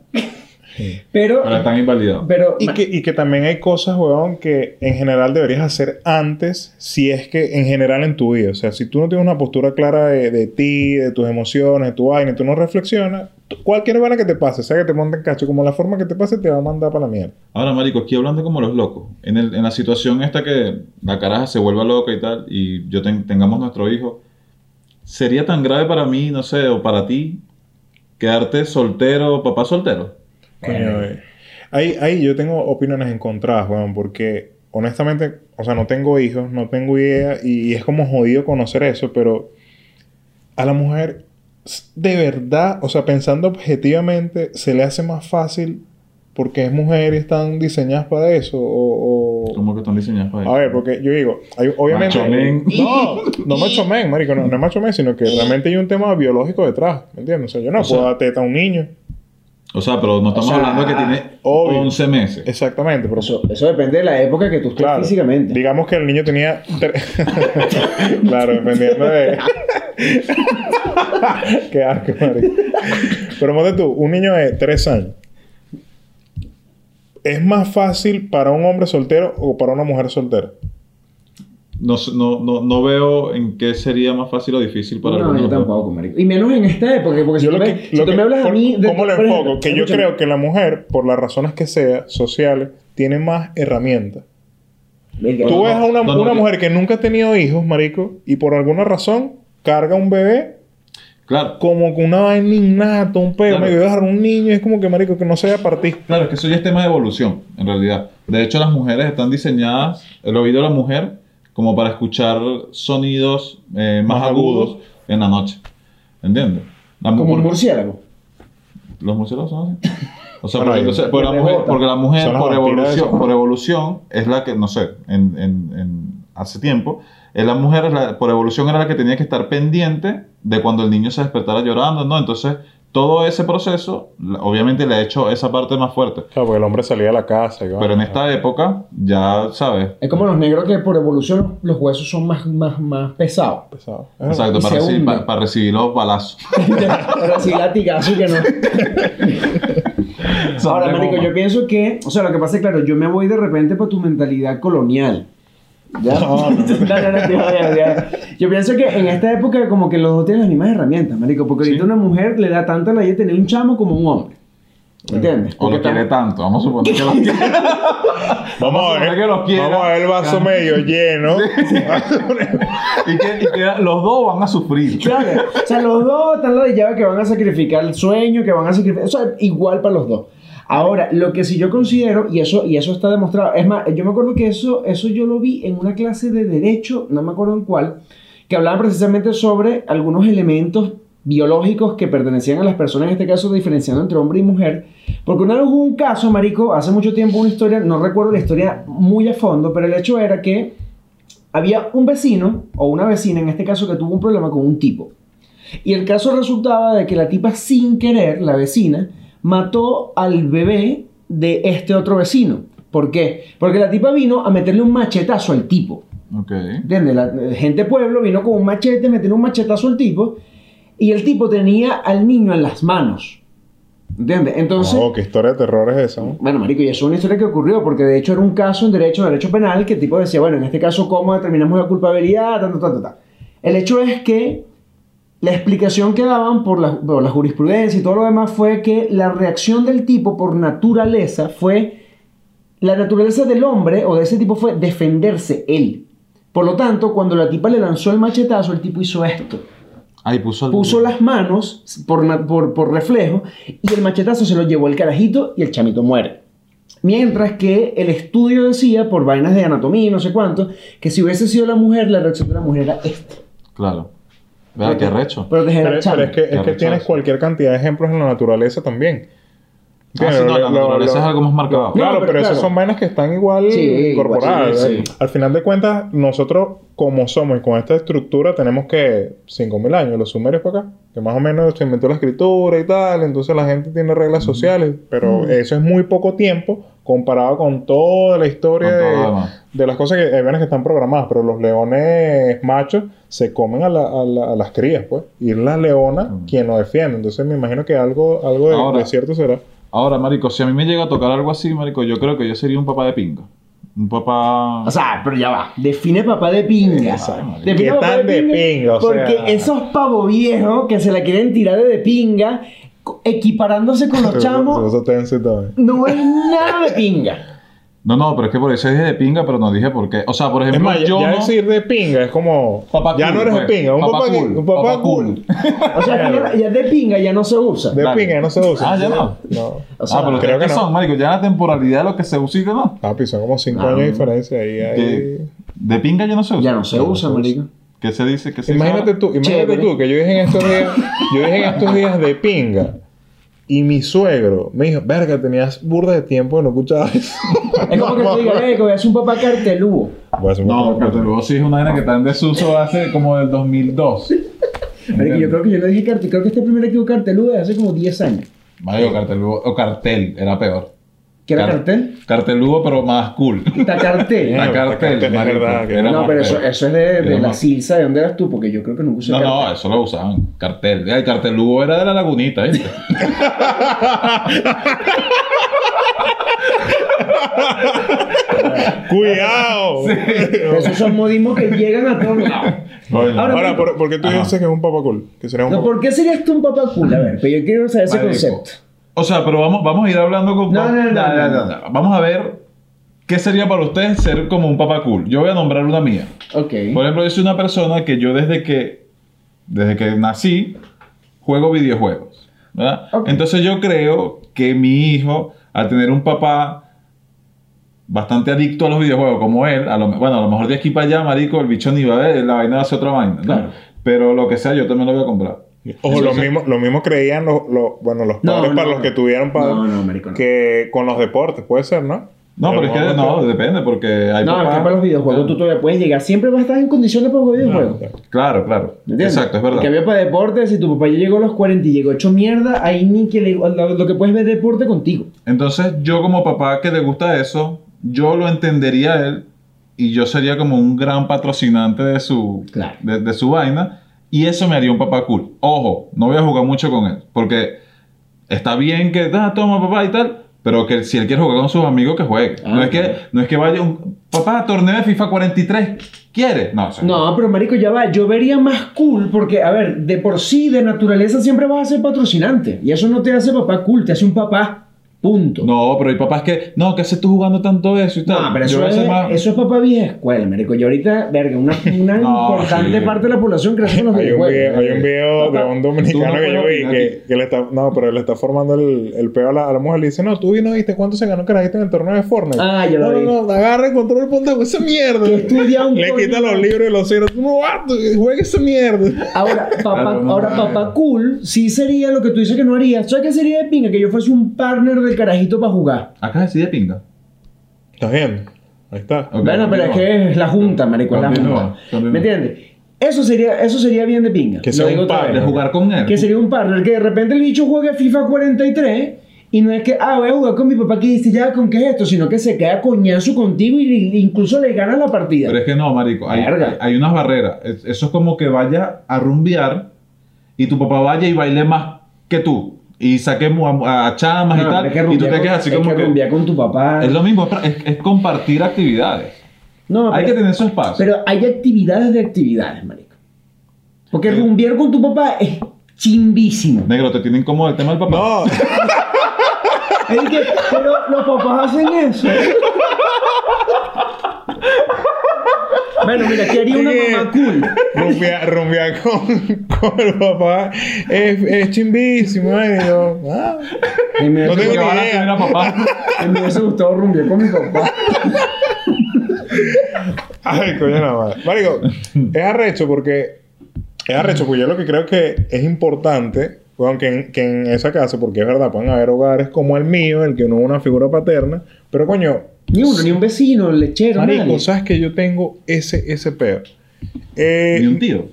Pero, Ahora están invalidados. pero Y que, y que también hay cosas, weón, que en general deberías hacer antes, si es que en general en tu vida. O sea, si tú no tienes una postura clara de, de ti, de tus emociones, de tu vaina, y tú no reflexionas, Cualquier vaina que te pase, sea que te monten cacho, como la forma que te pase, te va a mandar para la mierda. Ahora, marico, aquí hablando como los locos. En, el- en la situación esta que la caraja se vuelva loca y tal, y yo ten- tengamos nuestro hijo, ¿sería tan grave para mí, no sé, o para ti, quedarte soltero, papá soltero? Coño, eh. Ahí, ahí yo tengo opiniones encontradas, weón, porque honestamente, o sea, no tengo hijos, no tengo idea, y, es como jodido conocer eso, pero a la mujer, de verdad, o sea, pensando objetivamente, se le hace más fácil porque es mujer y están diseñadas para eso, o... o- ¿Cómo que están diseñadas para A ver, porque yo digo, hay- obviamente... Macho men. No, no macho men, marico, no, no es macho men, sino que realmente hay un tema biológico detrás, ¿me entiendes? O sea, yo no O sea- puedo dar teta a un niño. O sea, pero no estamos sea, hablando que tiene obvio. 11 meses. Exactamente, pero... Eso, eso depende de la época que tú estés Claro. físicamente. Digamos que el niño tenía. tre- claro, dependiendo de. Qué asco, marico. Pero monte tú, un niño de 3 años. ¿Es más fácil para un hombre soltero o para una mujer soltera? No, sé- no, no, no veo en qué sería más fácil o difícil para no, yo tampoco, marico. Y menos en esta época, porque si, tú, lo me, que, si lo tú que- me hablas a por- mí... de- ¿Cómo lo enfoco? ejemplo, Que yo escúchame. creo que la mujer, por las razones que sea, sociales, tiene más herramientas. Tú no, ves a una, no, no, una mujer que nunca ha tenido hijos, marico, y por alguna razón carga un bebé Claro, como con una vaina innata, un pedo, Claro. medio dejar un niño, es como que marico que no se vaya a partir. claro, es que eso ya es tema de evolución, en realidad. De hecho, las mujeres están diseñadas, el oído de la mujer, como para escuchar sonidos eh, más, Más agudos agudos. en la noche. ¿Entiendes? La Como un murciélago. Los murciélagos son así. O sea, Bueno, porque, entonces, porque la mujer, porque la mujer por evolución, por evolución es la que, no sé, en, en- en- hace tiempo, eh, la mujer la- por evolución era la que tenía que estar pendiente de cuando el niño se despertara llorando, ¿no? Entonces, todo ese proceso, obviamente le ha hecho esa parte más fuerte. Claro, porque el hombre salía a la casa y Pero en esta época, ya sabes. Es como los negros que por evolución los huesos son más, más, más pesados. Pesado. Exacto, para, recibir, hunde. para, para recibir los balazos. Pero así latigazo que no. Ahora, de marico, yo pienso que... O sea, lo que pasa es, claro, yo me voy de repente por tu mentalidad colonial. ¿Ya? No, no, no. No, no, no, tío, ya, ya. Yo pienso que en esta época como que los dos tienen las mismas herramientas, marico. Porque ahorita Sí. una mujer le da tanto la idea de tener un chamo como un hombre. ¿Me entiendes? O lo Porque quiere tam- tanto, vamos a suponer que lo quiere. Vamos a ver, que los quiera. vamos a ver el vaso medio lleno. y que, y que los dos van a sufrir. Claro, o sea, los dos están la de llave que van a sacrificar el sueño, que van a sacrificar, o sea, igual para los dos. Ahora, lo que sí yo considero, y eso, y eso está demostrado, es más, yo me acuerdo que eso, eso yo lo vi en una clase de derecho, no me acuerdo en cuál, que hablaban precisamente sobre algunos elementos biológicos que pertenecían a las personas, en este caso diferenciando entre hombre y mujer, porque una hubo un caso, marico, hace mucho tiempo una historia, no recuerdo la historia muy a fondo, pero el hecho era que había un vecino o una vecina, en este caso, que tuvo un problema con un tipo. Y el caso resultaba de que la tipa sin querer, la vecina, mató al bebé de este otro vecino. ¿Por qué? Porque la tipa vino a meterle un machetazo al tipo. Ok. ¿Entiendes? La gente pueblo vino con un machete, meterle un machetazo al tipo. Y el tipo tenía al niño en las manos. ¿Entiendes? Entonces... Oh, qué historia de terror es esa, ¿no? Bueno, marico, y eso es una historia que ocurrió, porque de hecho era un caso en derecho, derecho penal, que el tipo decía, bueno, en este caso, ¿cómo determinamos la culpabilidad? Tanto, tanto, tanto. El hecho es que la explicación que daban por la, por la jurisprudencia y todo lo demás fue que la reacción del tipo por naturaleza fue, la naturaleza del hombre o de ese tipo fue defenderse él. Por lo tanto, cuando la tipa le lanzó el machetazo, el tipo hizo esto Ahí puso el... puso las manos por, por, por reflejo y el machetazo se lo llevó el carajito y el chamito muere. Mientras que el estudio decía, por vainas de anatomía y no sé cuánto, que si hubiese sido la mujer, la reacción de la mujer era esta. Claro. Vea, qué recho. Pero, chamo. pero es que, es que tienes cualquier cantidad de ejemplos en la naturaleza también. Ah, sí, no, la lo- naturaleza lo- es algo más marcado. Claro, pero, pero esas son vainas que están igual Sí, incorporadas. igual, sí, sí. Al final de cuentas, nosotros, como somos y con esta estructura, tenemos que 5.000 años, los sumerios para acá, que más o menos se inventó la escritura y tal, entonces la gente tiene reglas sociales, pero eso es muy poco tiempo comparado con toda la historia lo de, las cosas que hay que están programadas, pero los leones machos se comen a, la- a la- a las crías, pues, y es la leona Mm. quien nos defiende, entonces me imagino que algo, algo de, Ahora- de cierto será. Ahora, marico, si a mí me llega a tocar algo así, marico, yo creo que yo sería un papá de pinga. Un papá... O sea, pero ya va. Define papá de pinga. Exacto. Define ¿Qué papá tan de pinga? O porque sea- esos pavos viejos que se la quieren tirar de, de pinga, equiparándose con los Se chamos, y todo. no es nada de pinga. No, no, pero es que por eso dije de pinga, pero no dije por qué. O sea, por Es ejemplo, más, ya, yo ya no... decir de pinga es como. Papá ya cool, no eres de pues. pinga, un Papá papá, cool, un papá, papá cool. cool. O sea, que ya, ya de pinga ya no se usa. De Dale. pinga ya no se usa. Ah, ya no. No. O sea, ah, pero creo que que no. son, marico, ya la temporalidad de lo que se usa y que no. Papi, son como 5 Ah, años de no. diferencia ahí. ahí. Que de pinga ya no se usa. Ya no se usa, marico. ¿Qué se dice? ¿Qué se Imagínate dice tú, imagínate Chévere. tú que yo dije en estos días, yo dije en estos días de pinga. Y mi suegro me dijo, verga, tenías burda de tiempo que no escuchaba eso. Es como que te diga, eh, que voy a hacer un papá cartelúo. Voy a hacer un No, papá luego sí es una vaina que está en desuso hace como del 2002. Marico, yo creo que yo le dije cartel, creo que este primer equipo cartelúo de hace como 10 años. Marico, carteludo, o cartel, era peor. ¿Qué era Car- cartel? Carteludo, pero más cool. Está cartel. La cartel, cartel, es verdad que- era No, pero eso, es de, la más- Silsa. ¿De dónde eras tú? Porque yo creo que nunca usé No, cartel. no, eso lo usaban. Cartel. El carteludo era de la lagunita, ¿viste? ¡Cuidado! Esos son modismos que llegan a todos lados. Ahora- Ahora, ¿por, por qué tú Ajá. dices que es un papá cool? Que No, ¿Por qué serías tú un papá cool? A ver, pero yo quiero saber ese concepto. O sea, pero vamos, vamos a ir hablando con... No, no, no. Vamos a ver qué sería para ustedes ser como un papá cool. Yo voy a nombrar una mía. Ok. Por ejemplo, yo soy una persona que yo desde que, desde que nací, juego videojuegos. ¿verdad? Ok. Entonces yo creo que mi hijo, al tener un papá bastante adicto a los videojuegos como él, a lo, bueno, a lo mejor de aquí para allá, marico, el bicho ni va a ver, la vaina va a ser otra vaina. ¿no? Claro. Pero lo que sea, yo también lo voy a comprar. Ojo, lo mismo, lo mismo creían los, los- bueno, los padres no, para los no. que tuvieron padres No, no, marico, no. que con los deportes, puede ser, ¿no? No, pero es que no, depende, porque hay No, es que para los videojuegos tú todavía puedes llegar. Siempre vas a estar en condiciones para jugar videojuegos. Claro, claro. Exacto, es verdad. En cambio, para deportes, si tu papá ya llegó a los 40 y llegó hecho mierda, ahí ni que le, lo, lo que puedes ver deporte contigo. Entonces, yo como papá que le gusta eso, yo lo entendería a él y yo sería como un gran patrocinante de su, Claro. de, de su vaina y eso me haría un papá cool. Ojo, no voy a jugar mucho con él porque está bien que, ah, toma papá y tal, pero que si él quiere jugar con sus amigos, que juegue. Ah, no, es que, no es que vaya un papá torneo de FIFA 43, ¿quiere? No, o sea, No, pero marico, ya va. Yo vería más cool porque, a ver, de por sí, de naturaleza, siempre vas a ser patrocinante. Y eso no te hace papá cool, te hace un papá. Punto. No, pero hay papás que, no, que haces tú jugando tanto eso y tal. No, pero eso a es, más- eso es papá vieja escuela, marico. Y ahorita, verga, una, una No, importante sí. parte de la población crece con los Hay un, videojuegos. video, hay un video de un dominicano no que yo vi que, que le está, no, pero le está formando el, el peo a la, a la mujer. Le dice, no, tú no viste cuánto se ganó Carajito en el torneo de Fortnite. Ah, yo lo no, vi. no, no, agarra el control y ponte esa mierda. Que estudia un Le coño. quita los libros y los. Tú no vas, juega esa mierda. Ahora, papá, Claro, no, ahora no, papá cool sí sería lo que tú dices que no harías. ¿Sabes qué sería de pinga? Que yo fuese un partner del carajito para jugar. Acá sí de pinga. ¿Estás bien? Ahí está. Bueno, pero es que es la junta, marico, es la junta. ¿Me entiendes? Eso sería, eso sería bien de pinga. Que sea un partner. Jugar con él. Que sería un partner que de repente el bicho juegue FIFA 43 y no es que, ah, voy a jugar con mi papá que dice ya con qué es esto, sino que se queda coñazo contigo y le- incluso le gana la partida. Pero es que no, marico. Hay, hay- hay unas barreras. Es- Eso es como que vaya a rumbear y tu papá vaya y baile más que tú. Y saquemos a, a chamas No, y tal. es que y tú te quedas así es como que que. con tu papá. Es lo mismo, es, es- compartir actividades. No, Hay pero- que tener su espacio. Pero hay actividades de actividades, marico. Porque Sí. rumbear con tu papá es chimbísimo. Negro, ¿te tiene incómodo el tema del papá? No, Es que, pero los papás hacen eso. Bueno, mira, ¿qué haría una mamá cool? rumbear, rumbear con, con el papá es, es chimbísimo. ay, yo, ah. Y me No hubiese tengo ni idea. a papá. me hubiese gustado rumbear con mi papá. Ay, coño, nada más. Marico, es arrecho porque. Es arrecho porque yo lo que creo que es importante, bueno, que en, que en esa casa, porque es verdad, pueden haber hogares como el mío, el que no es una figura paterna, pero coño. Ni uno, ni un vecino, el lechero, Marico, nadie. ¿sabes que yo tengo ese, ese pedo? Eh, Ni un tío.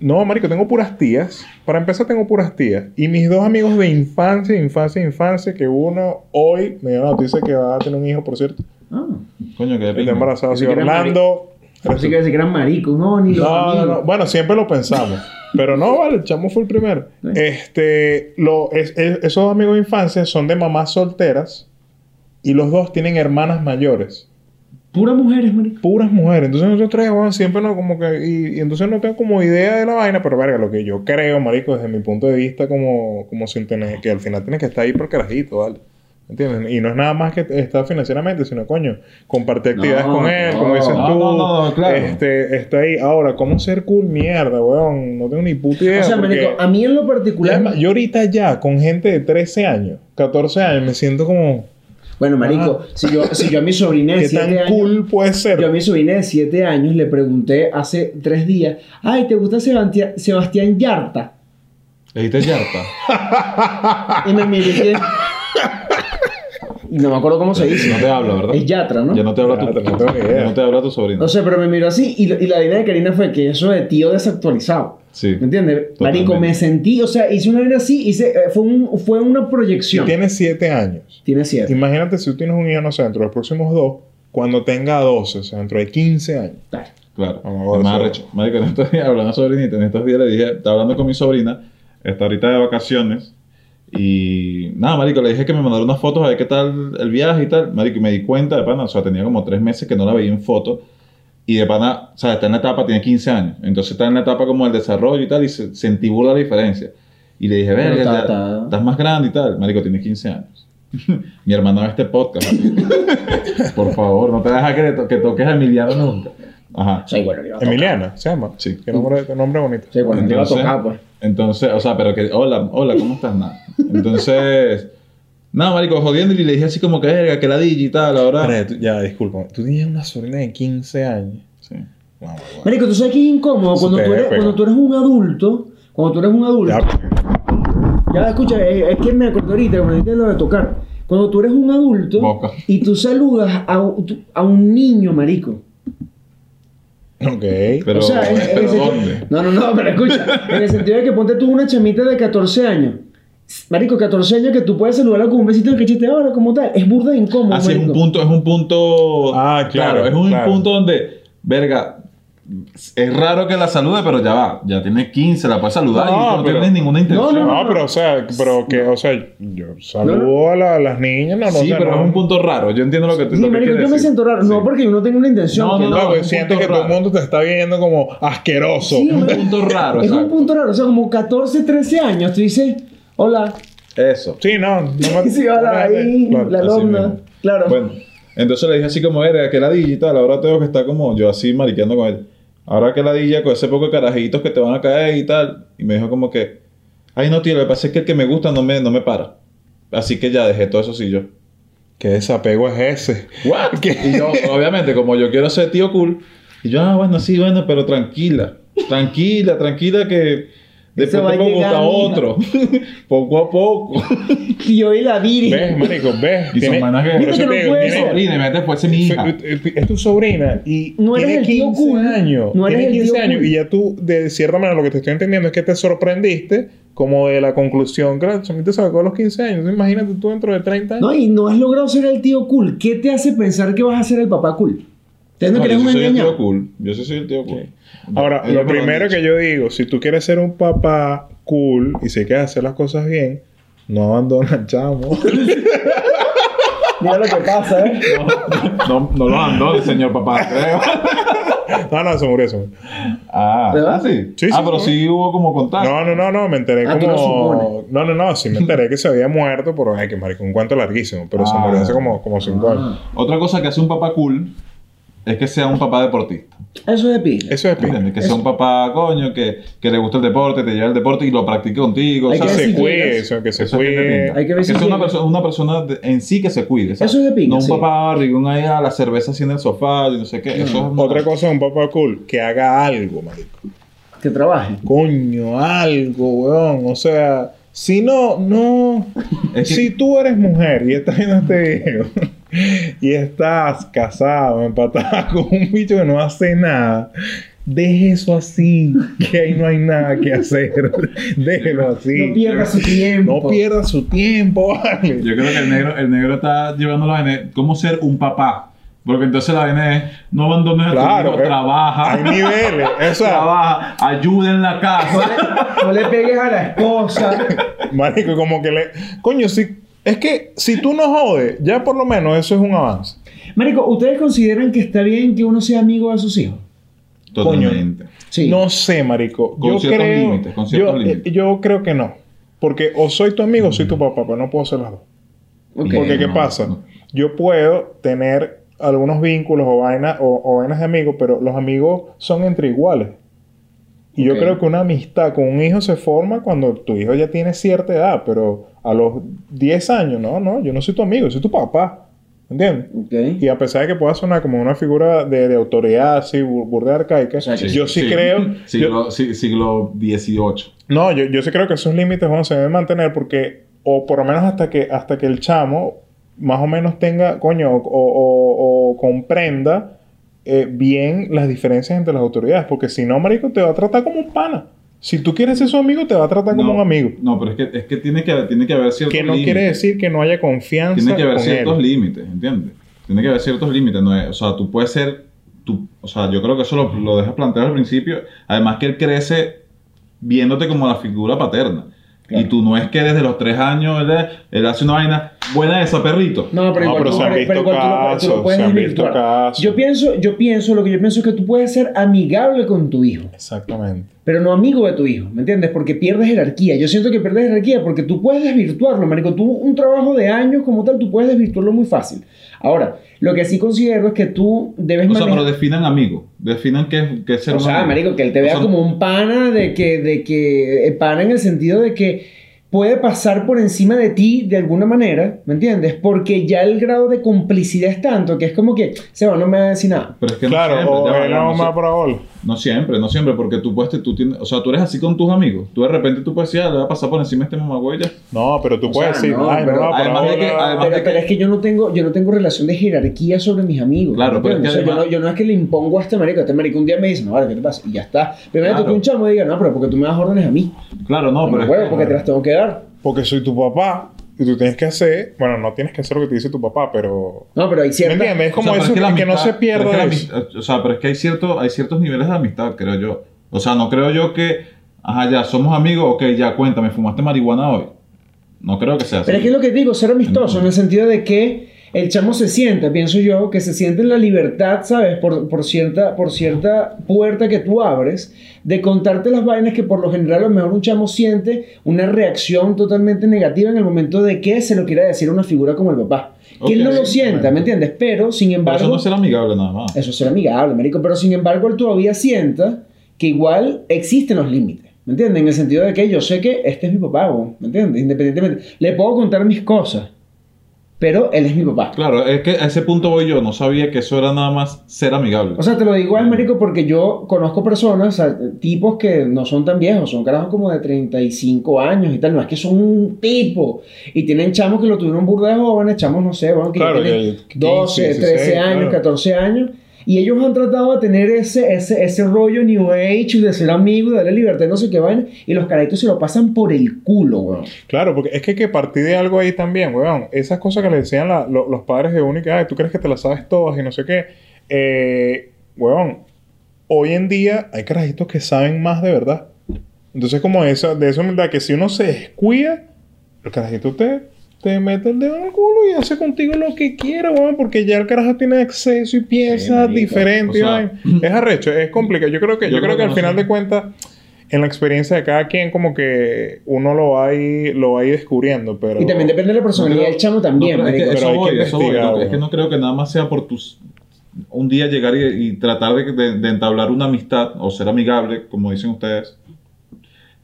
No, marico, tengo puras tías. Para empezar, tengo puras tías. Y mis dos amigos de infancia, infancia, infancia, que uno hoy me dio la noticia que va a tener un hijo, por cierto. Ah, Coño, que de Está embarazado. Sí, Orlando. pensé que decir que eran maricos. No, ni los No, no, amigos. no. Bueno, siempre lo pensamos. Pero no, vale, el chamo fue el primero. Este, lo, es- es- esos amigos de infancia son de mamás solteras y los dos tienen hermanas mayores. Puras mujeres, marico. puras mujeres. Entonces nosotros tres, weón, siempre no como que... Y, y entonces no tengo como idea de la vaina, pero verga, lo que yo creo, marico, desde mi punto de vista como, como sin tener... Que al final tienes que estar ahí por carajito, ¿vale? ¿Entiendes? Y no es nada más que estar financieramente, sino, coño, compartir actividades No, con él, no. como dices tú. no, no, no, claro. Este, está ahí. Ahora, ¿cómo ser cool? Mierda, weón. No tengo ni puta idea. O sea, porque- marico, a mí en lo particular... Yo ahorita ya, con gente de 13 años, 14 años, me siento como... Bueno, marico, si, yo, si yo a mi sobrina de ¿Qué 7 tan años... cool puede ser? Yo a mi sobrina de 7 años le pregunté hace 3 días, ay, ¿te gusta Sebastián, Sebastián Yarta? Le dijiste yarta. Y me miró y no me acuerdo cómo se dice. No te habla, ¿verdad? Es Yatra, ¿no? Ya no te habla tu, no no te habla tu sobrino. No sé, pero me miró así y, y la idea de Karina fue que eso de tío desactualizado. Sí. ¿Me entiendes? Marico, me sentí, o sea, hice una vida así, hice, eh, fue, un, fue una Y proyección. tiene 7 años. Tiene siete. Imagínate si tú tienes un hijo, no sé, dentro de los próximos dos, cuando tenga 12, o sea, dentro de 15 años. Claro. Claro. Vamos a Es más. Marico, en estos días, hablando de sobrinita, en estos días le dije, estaba hablando con mi sobrina, está ahorita de vacaciones, y nada, marico, le dije que me mandara unas fotos a ver qué tal el viaje y tal. Marico, y me di cuenta de pana, o sea, tenía como tres meses que no la veía en foto, y de pana, o sea, está en la etapa, tiene 15 años, entonces está en la etapa como el desarrollo y tal, y se, sentí burda la diferencia. Y le dije, verga, está- estás más grande y tal. Marico, tiene 15 años. mi hermana ve este podcast. Por favor, no te dejes que, to- que toques a Emiliano nunca. Ajá. Sí, bueno, le iba a tocar. Emiliana, se llama. Sí. Qué nombre, qué nombre bonito. Sí, bueno, le iba a Entonces- tocar, pues. Entonces, o sea, pero que, hola, hola, ¿cómo estás? Nada. Entonces, nada, marico, jodiendo y le dije así como que, verga, que la digi y tal, ahora. Espera, tú- ya, disculpa. Tú tienes una sobrina de 15 años. Sí. Wow, wow, wow. Marico, tú sabes que es incómodo cuando te tú, eres, pega. cuando tú eres un adulto. Cuando tú eres un adulto. Ya, Ya, escucha, es que me acordé ahorita, cuando dijiste lo de tocar. Cuando tú eres un adulto Boca. y tú saludas a, un- a un niño, marico. ok. Pero, o sea, en- en ¿pero sentido- dónde? No, no, no, pero escucha. en el sentido de que ponte tú una chamita de 14 años. Marico, 14 años que tú puedes saludarla con un besito en el cachete ahora, como tal. Es burda de incómodo, Así es un punto, es un punto. Ah, claro, es un claro. punto donde, verga, es raro que la salude, pero ya va, ya tiene 15, la puedes saludar y No, tú no pero- tienes ninguna intención. No, No, pero o sea, pero que, o sea, yo saludo a, la- a las niñas, no, no, sí, o sea, pero no. es un punto raro. Yo entiendo lo que tú Sí, marico, yo me decir. siento raro. No Sí. porque yo no tengo una intención. No, no, No, no, porque es un sientes que todo el raro. mundo te está viendo como asqueroso. Sí, un marico. punto raro, Es un punto raro. O sea, como 14, 13 años, tú dices, hola. Eso. Sí, no. no me- Sí, hola, ahí, Claro. la alumna. Claro. Bueno, entonces le dije así como, verga, que la digital, ahora tengo que estar como yo así mariqueando con él. Ahora que la DJ con ese poco de carajitos que te van a caer y tal. Y me dijo como que, ay no, tío, lo que pasa es que el que me gusta no me, no me para. Así que ya dejé todo eso sí yo. ¿Qué desapego es ese? ¿What? Y yo, obviamente, como yo quiero ser tío cool, y yo, ah, bueno, sí, bueno, pero tranquila. Tranquila, tranquila que después va te a gustar mija. otro. poco a poco. Y la Viri. ¿Ves, marico? ¿Ves? Y son manas que- no te ser. Sobrina, me fuese mi hija. Es tu sobrina y No eres tiene el tío 15 cool. años. No eres tiene el 15 tío años cool. y ya tú, de cierta manera, lo que te estoy entendiendo es que te sorprendiste como de la conclusión la chamita sacó a los 15 años. Imagínate tú dentro de 30 años. No, y no has logrado ser el tío cool. ¿Qué te hace pensar que vas a ser el papá cool? ¿Te no, No, un soy el tío engañado? cool. Yo sí soy el tío cool. Ahora, Ellos lo primero que yo digo, si tú quieres ser un papá cool y si quieres hacer las cosas bien, no abandonas al chamo. Mira lo que pasa, ¿eh? No, no lo andó el señor papá, creo. no, no, se murió, se murió. Ah, ¿Verdad? ¿ah, sí? Sí, ah, sí, pero sí. sí hubo como contacto. No, no, no, no, me enteré Ah, lo como... No, no, no, sí me enteré que se había muerto, pero ay, que marico, un cuento larguísimo, pero se Ah. murió hace como, como cinco años. Ah, Otra cosa que hace un papá cool es que sea un papá deportista. eso es de pila. Eso es pinta. ¿Entiendes? Que sea un papá, coño, que, que le gusta el deporte, te lleva el deporte y lo practique contigo. Hay o sea, que Que se cuide, eso, que se Eso es que te cuide. Hay que ver si sea una, persona, una persona de- en sí que se cuide. ¿sabes? Eso es de pinga, No un sí. papá barrigón ahí a la cerveza así en el sofá y no sé qué. Eso es una- Otra cosa, un papá cool, que haga algo, marico. Que trabaje. Coño, algo, weón. O sea, si no, no. Es que- Si tú eres mujer y estás viendo este video y estás casado, empatada con un bicho que no hace nada, deje eso así, que ahí no hay nada que hacer. Déjelo así. No pierda su tiempo. No pierda su tiempo, vale. Yo creo que el negro, el negro está llevando la vaina. ¿Cómo ser un papá? Porque entonces la vaina es: no abandones a Claro, tu hijo, eh, trabaja. Hay niveles. O sea, trabaja, ayuda en la casa. No le pegues a la esposa. marico, como que le. Coño, si. Es que si tú no jodes, ya por lo menos eso es un avance. Marico, ¿ustedes consideran que está bien que uno sea amigo de sus hijos? Totalmente. Sí. No sé, marico. Con yo ciertos creo, límites, con ciertos yo, límites. eh, yo creo que no. Porque o soy tu amigo o soy tu papá, pero no puedo ser las dos. Ok. Porque, ¿qué no, pasa? no. Yo puedo tener algunos vínculos o vainas o, o vainas de amigos, pero los amigos son entre iguales. Y yo creo que una amistad con un hijo se forma cuando tu hijo ya tiene cierta edad, pero a los 10 años, no, no, yo no soy tu amigo, soy tu papá. ¿Entiendes? Ok. Y a pesar de que pueda sonar como una figura de, de autoridad así, bur- burda arcaica, O sea, yo sí, creo... yo- Siglo, si- siglo XVIII. no, yo, yo sí creo que esos límites bueno, se deben mantener porque, o por lo menos hasta que, hasta que el chamo más o menos tenga, coño, o, o- o comprenda eh, bien las diferencias entre las autoridades. Porque si no, marico, te va a tratar como un pana. Si tú quieres ser su amigo, te va a tratar como un amigo. No, pero es que, es que tiene que, tiene que haber ciertos Que no límites. quiere decir que no haya confianza Tiene que haber con ciertos él. límites, ¿entiendes? Tiene que haber ciertos límites. No es- o sea, tú puedes ser. Tú, o sea, yo creo que eso lo, lo dejas planteado al principio. Además, que él crece viéndote como la figura paterna. Y tú no es que desde los tres años él, él hace una vaina buena esa, perrito. No, pero No, igual pero tú, se han pero visto casos. Yo pienso, yo pienso, lo que yo pienso es que tú puedes ser amigable con tu hijo. Exactamente. pero no amigo de tu hijo, ¿me entiendes? Porque pierdes jerarquía. Yo siento que pierdes jerarquía porque tú puedes desvirtuarlo, marico. Tú un trabajo de años como tal, tú puedes desvirtuarlo muy fácil. Ahora, lo que sí considero es que tú debes O sea, manejar... pero definan amigo. Definan qué, qué es ser O un sea, amigo. marico, que él te vea O sea, como un pana de que, de que, eh, pana en el sentido de que puede pasar por encima de ti de alguna manera, ¿me entiendes? Porque ya el grado de complicidad es tanto que es como que, Seba, no me va a decir nada. Pero es que Claro, no siempre, o ya va, él ya, no no, me sé- va para bola. No siempre, no siempre, porque tú puedes, tú tienes, o sea, tú eres así con tus amigos. Tú de repente tú puedes decir, ah, le va a pasar por encima este mamagüey ya. No, pero tú O puedes sea, decir, no, ay, no pero además de que- además Pero, de pero es que yo no tengo, yo no tengo relación de jerarquía sobre mis amigos. Claro, ¿me pero es que entiendes? O sea, yo, no, yo no es que le impongo a este marico. Este marico un día me dice, no, vale, ¿qué te pasa? Y ya está. Primero Claro. que un chamo diga, no, pero porque tú me das órdenes a mí. Claro, no, No, pero es huevo, que- porque te las tengo que dar. Porque soy tu papá y tú tienes que hacer, bueno, no tienes que hacer lo que te dice tu papá, pero... No, pero hay ¿Me ciertas... entiendes? Es O como sea, pero eso, es que, que no amistad- se pierda pero amistad- O sea, pero es que hay, cierto, hay ciertos niveles de amistad, creo yo. O sea, no creo yo que, ajá, ya, somos amigos, ok, ya, cuéntame, ¿fumaste marihuana hoy? No creo que sea así. Pero es que es lo que digo, ser amistoso, en el sentido de que el chamo se sienta, pienso yo, que se siente en la libertad, ¿sabes? Por, por, cierta, por cierta puerta que tú abres, de contarte las vainas que por lo general a lo mejor un chamo siente una reacción totalmente negativa en el momento de que se lo quiera decir a una figura como el papá. Que él no lo sienta. ¿me entiendes? Pero, sin Pero embargo... eso no es ser amigable nada más. Eso es ser amigable, marico. Pero sin embargo, él todavía sienta que igual existen los límites. ¿Me entiendes? En el sentido de que yo sé que este es mi papá, ¿me entiendes? Independientemente. Le puedo contar mis cosas, pero él es mi papá. Claro, es que a ese punto voy yo, no sabía que eso era nada más ser amigable. O sea, te lo digo igual, marico, porque yo conozco personas, o sea, tipos que no son tan viejos, son carajos como de 35 años y tal. No es que son un tipo. Y tienen chamos que lo tuvieron burda de jóvenes, chamos, no sé, bueno, que Claro, tienen ya- 12, 15, 13 16, años, claro. 14 años. Y ellos han tratado de tener ese, ese, ese rollo New Age de ser amigos, de darle libertad, no sé qué vaina. Y los carajitos se lo pasan por el culo, weón. Claro, porque es que hay que partir de algo ahí también, weón. Esas cosas que le decían la- lo- los padres de que, ay, tú crees que te las sabes todas y no sé qué. Eh, weón, hoy en día hay carajitos que saben más de verdad. Entonces, como esa, de esa humildad que si uno se descuida, el carajito te, te mete el dedo en el culo y hace contigo lo que quiera, weón, porque ya el carajo tiene acceso y piensa marico. diferente. O sea, vaina. es arrecho, es complicado. Yo creo que, yo, creo que al no final sé. de cuentas, en la experiencia de cada quien, como que uno lo va a ir, lo va a ir descubriendo, pero... Y también depende de la personalidad del chamo también, No, pero es que Pero eso hay que voy, voy, investigar, no, Es que no creo que nada más sea por tus... Un día llegar y, y tratar de, de- de entablar una amistad o ser amigable, como dicen ustedes,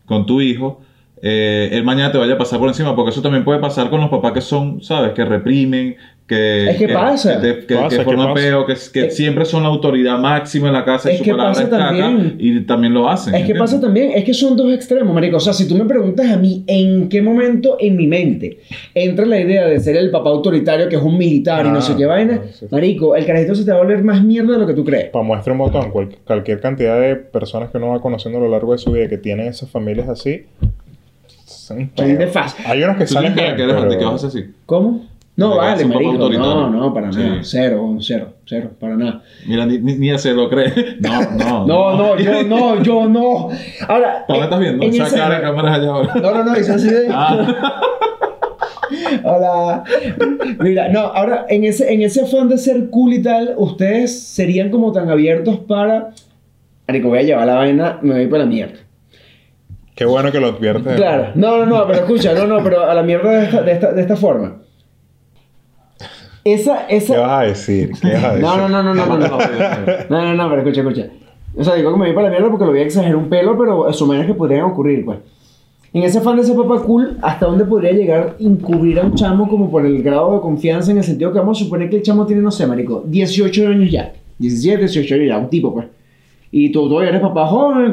con tu hijo, eh, él mañana te vaya a pasar por encima, porque eso también puede pasar con los papás que son, ¿sabes? Que reprimen, que... Es que pasa. Que, que- Pasa, que peo, que, que Es- siempre son la autoridad máxima en la casa y Es su que palabra pasa es caca, también. y también lo hacen. Es que ¿entiendes? pasa también, es que son dos extremos, marico. O sea, si tú me preguntas a mí en qué momento en mi mente entra la idea de ser el papá autoritario que es un militar y no Ah, sé qué vaina, ah, sí. marico, el carajito se te va a volver más mierda de lo que tú crees. Para muestra un botón, cual- cualquier cantidad de personas que uno va conociendo a lo largo de su vida que tienen esas familias así. Son Son de fácil. Hay unos que Tú salen bien. que, eres- pero- así. ¿Cómo? No, vale, es marico. No, no, para Sí. nada. Cero, cero, cero, para nada. Mira, ni, ni, ni se lo cree. No, no. No, no, yo no, yo no. Ahora. ¿Para qué estás viendo? en Esa ese- cara de cámaras allá ahora. No, no, no, hice así de. Ah, Hola. Mira, no, ahora en ese, en ese afán de ser cool y tal, ustedes serían como tan abiertos para. Marico, voy a llevar la vaina, me voy para la mierda. Qué bueno que lo adviertes. Claro, no, no, no, pero escucha, no, no, pero a la mierda de esta, de esta, de esta forma. Esa, ¿Qué esa. vas a decir? ¿Qué vas a decir? No, no, no, no, no, no, no, no, no, no, pero escucha, escucha. O sea, digo que me voy para la mierda porque lo voy a exagerar un pelo, pero maneras que podrían ocurrir, pues. En ese afán de ser papá cool, ¿hasta dónde podría llegar encubrir a un chamo como por el grado de confianza en el sentido que vamos a suponer que el chamo tiene, no sé, marico, 18 años ya, 17, 18 años ya, un tipo, pues. Y tú todavía eres papá joven,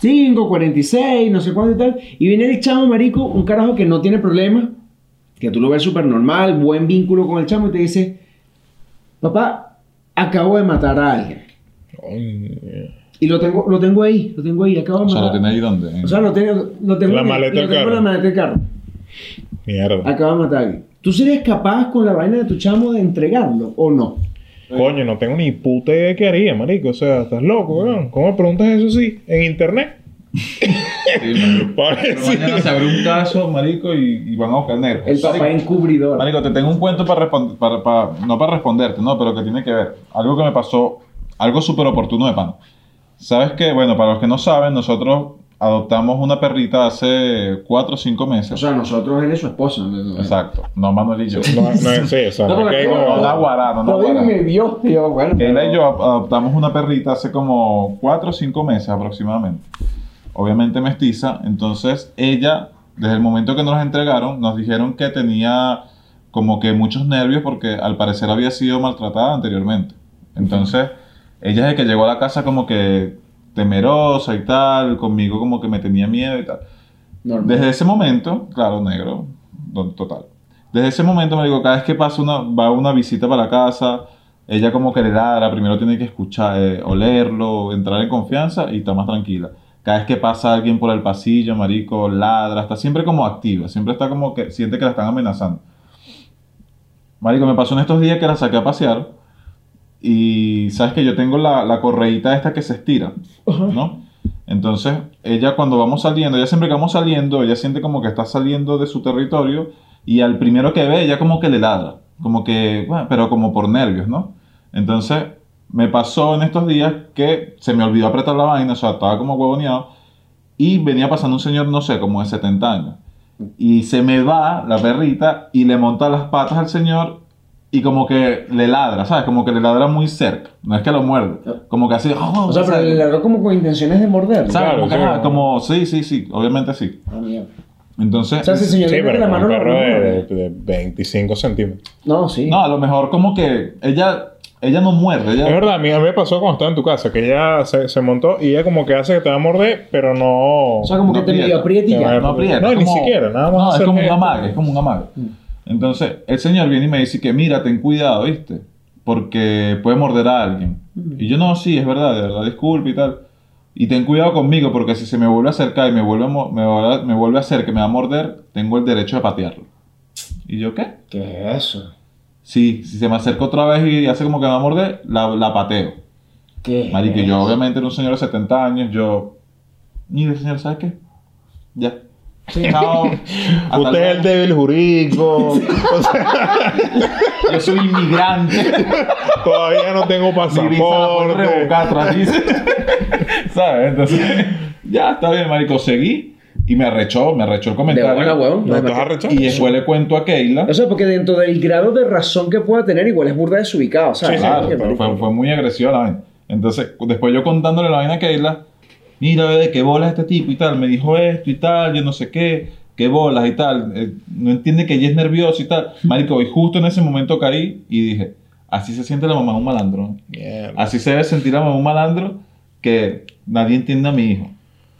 45, 46, no sé cuánto y tal. Y viene el chamo, marico, un carajo que no tiene problema, que tú lo ves súper normal, buen vínculo con el chamo y te dice, papá, acabo de matar a alguien. Y lo tengo, lo tengo ahí, lo tengo ahí, acabo de O sea, matar. lo tiene ahí donde. O sea, lo tengo, lo tengo, La maleta del carro. la maleta del carro. Mierda. Acaba de matar a alguien. ¿Tú serías capaz con la vaina de tu chamo de entregarlo o no? Coño, no tengo ni puta idea de qué haría, marico. O sea, estás loco, weón. ¿Cómo me preguntas eso sí? ¿En internet? Sí, marico. Pero mañana se abre un caso, marico, y, y van a buscar negro. El papá encubridor. Marico, te tengo un cuento para responder, para, para- no para responderte, no, pero que tiene que ver. Algo que me pasó, algo súper oportuno de pan. Sabes que, bueno, para los que no saben, nosotros adoptamos una perrita hace cuatro o cinco meses. O sea, nosotros él es su esposa. ¿no? No, Exacto, no Manuel y yo. No, no, sí, o sea, No, no, que no, No, la guará, no, guará. me vio. Y yo, bueno. Ella y yo adoptamos una perrita hace como 4 o 5 meses aproximadamente. Obviamente mestiza. Entonces ella, desde el momento que nos la entregaron, nos dijeron que tenía como que muchos nervios porque al parecer había sido maltratada anteriormente. Entonces ella desde que llegó a la casa como que temerosa y tal, conmigo como que me tenía miedo y tal. Normal. Desde ese momento, claro, negro, total. Desde ese momento me digo, cada vez que pasa una, va una visita para la casa, ella como que le ladra, primero tiene que escuchar, eh, olerlo, entrar en confianza y está más tranquila. Cada vez que pasa alguien por el pasillo, marico, ladra, está siempre como activa, siempre está como que siente que la están amenazando. Marico, me pasó en estos días que la saqué a pasear y sabes que yo tengo la, la correíta esta que se estira, ¿no? Entonces, ella cuando vamos saliendo, ella siempre que vamos saliendo, ella siente como que está saliendo de su territorio y al primero que ve, ella como que le ladra, como que, bueno, pero como por nervios, ¿no? Entonces, me pasó en estos días que se me olvidó apretar la vaina, o sea, estaba como huevoneado y venía pasando un señor, no sé, como de 70 años. Y se me va la perrita y le monta las patas al señor y como que le ladra, ¿sabes? Como que le ladra muy cerca. No es que lo muerde. Como que así... "Oh", O sea, pero le ladró como con intenciones de morder. ¿Sabes? Claro, como, que, sí. como- sí, sí, sí, obviamente sí. Ah, mierda. Entonces, O sea, si señor Sí, mete pero la mano un perro no, de, de 25 centímetros. no, sí. no, a lo mejor como que ella, ella no muerde, Es ella, verdad, a mí, a mí me pasó cuando estaba en tu casa, que ella se, se montó y ella como que hace que te va a morder, pero no... o sea, como no que te medio aprieta. y ya. a- no aprieta. No, es ni como- siquiera, nada más No, es hacer como un amague, es como un amague. Entonces, el señor viene y me dice que mira, ten cuidado, ¿viste? Porque puede morder a alguien. Y yo, no, sí, es verdad, de verdad, disculpe y tal. Y ten cuidado conmigo, porque si se me vuelve a acercar y me vuelve a, me vuelve a- me vuelve a hacer que me va a morder, tengo el derecho de patearlo. ¿Y yo qué? ¿Qué es eso? Sí, si se me acerca otra vez y hace como que me va a morder, la, la pateo. ¿Qué? Marico, es yo obviamente era un señor de 70 años, yo... Mire, señor, ¿sabes qué? Ya. Sí. Chao. Hasta Usted es el débil jurídico. o sea, Yo soy inmigrante. todavía no tengo Mi visa la puedo pasaporte. revocar. ¿Sabes? Entonces, ya está bien, marico. Seguí y me arrechó, me arrechó el De comentario. buena, huevón. No, estás arrechado. Y después le cuento a Keila. O sea, porque dentro del grado de razón que pueda tener, igual es burda desubicado, ¿sabes? Sí, sí, Claro, pero fue muy agresiva la vaina. Entonces, después yo contándole la vaina a Keila, mira, de qué bolas este tipo y tal, me dijo esto y tal, yo no sé qué, qué bolas y tal, eh, no entiende que ella es nerviosa y tal. Marico, y justo en ese momento caí y dije, así se siente la mamá de un malandro. Así se debe sentir la mamá de un malandro que nadie entiende a mi hijo.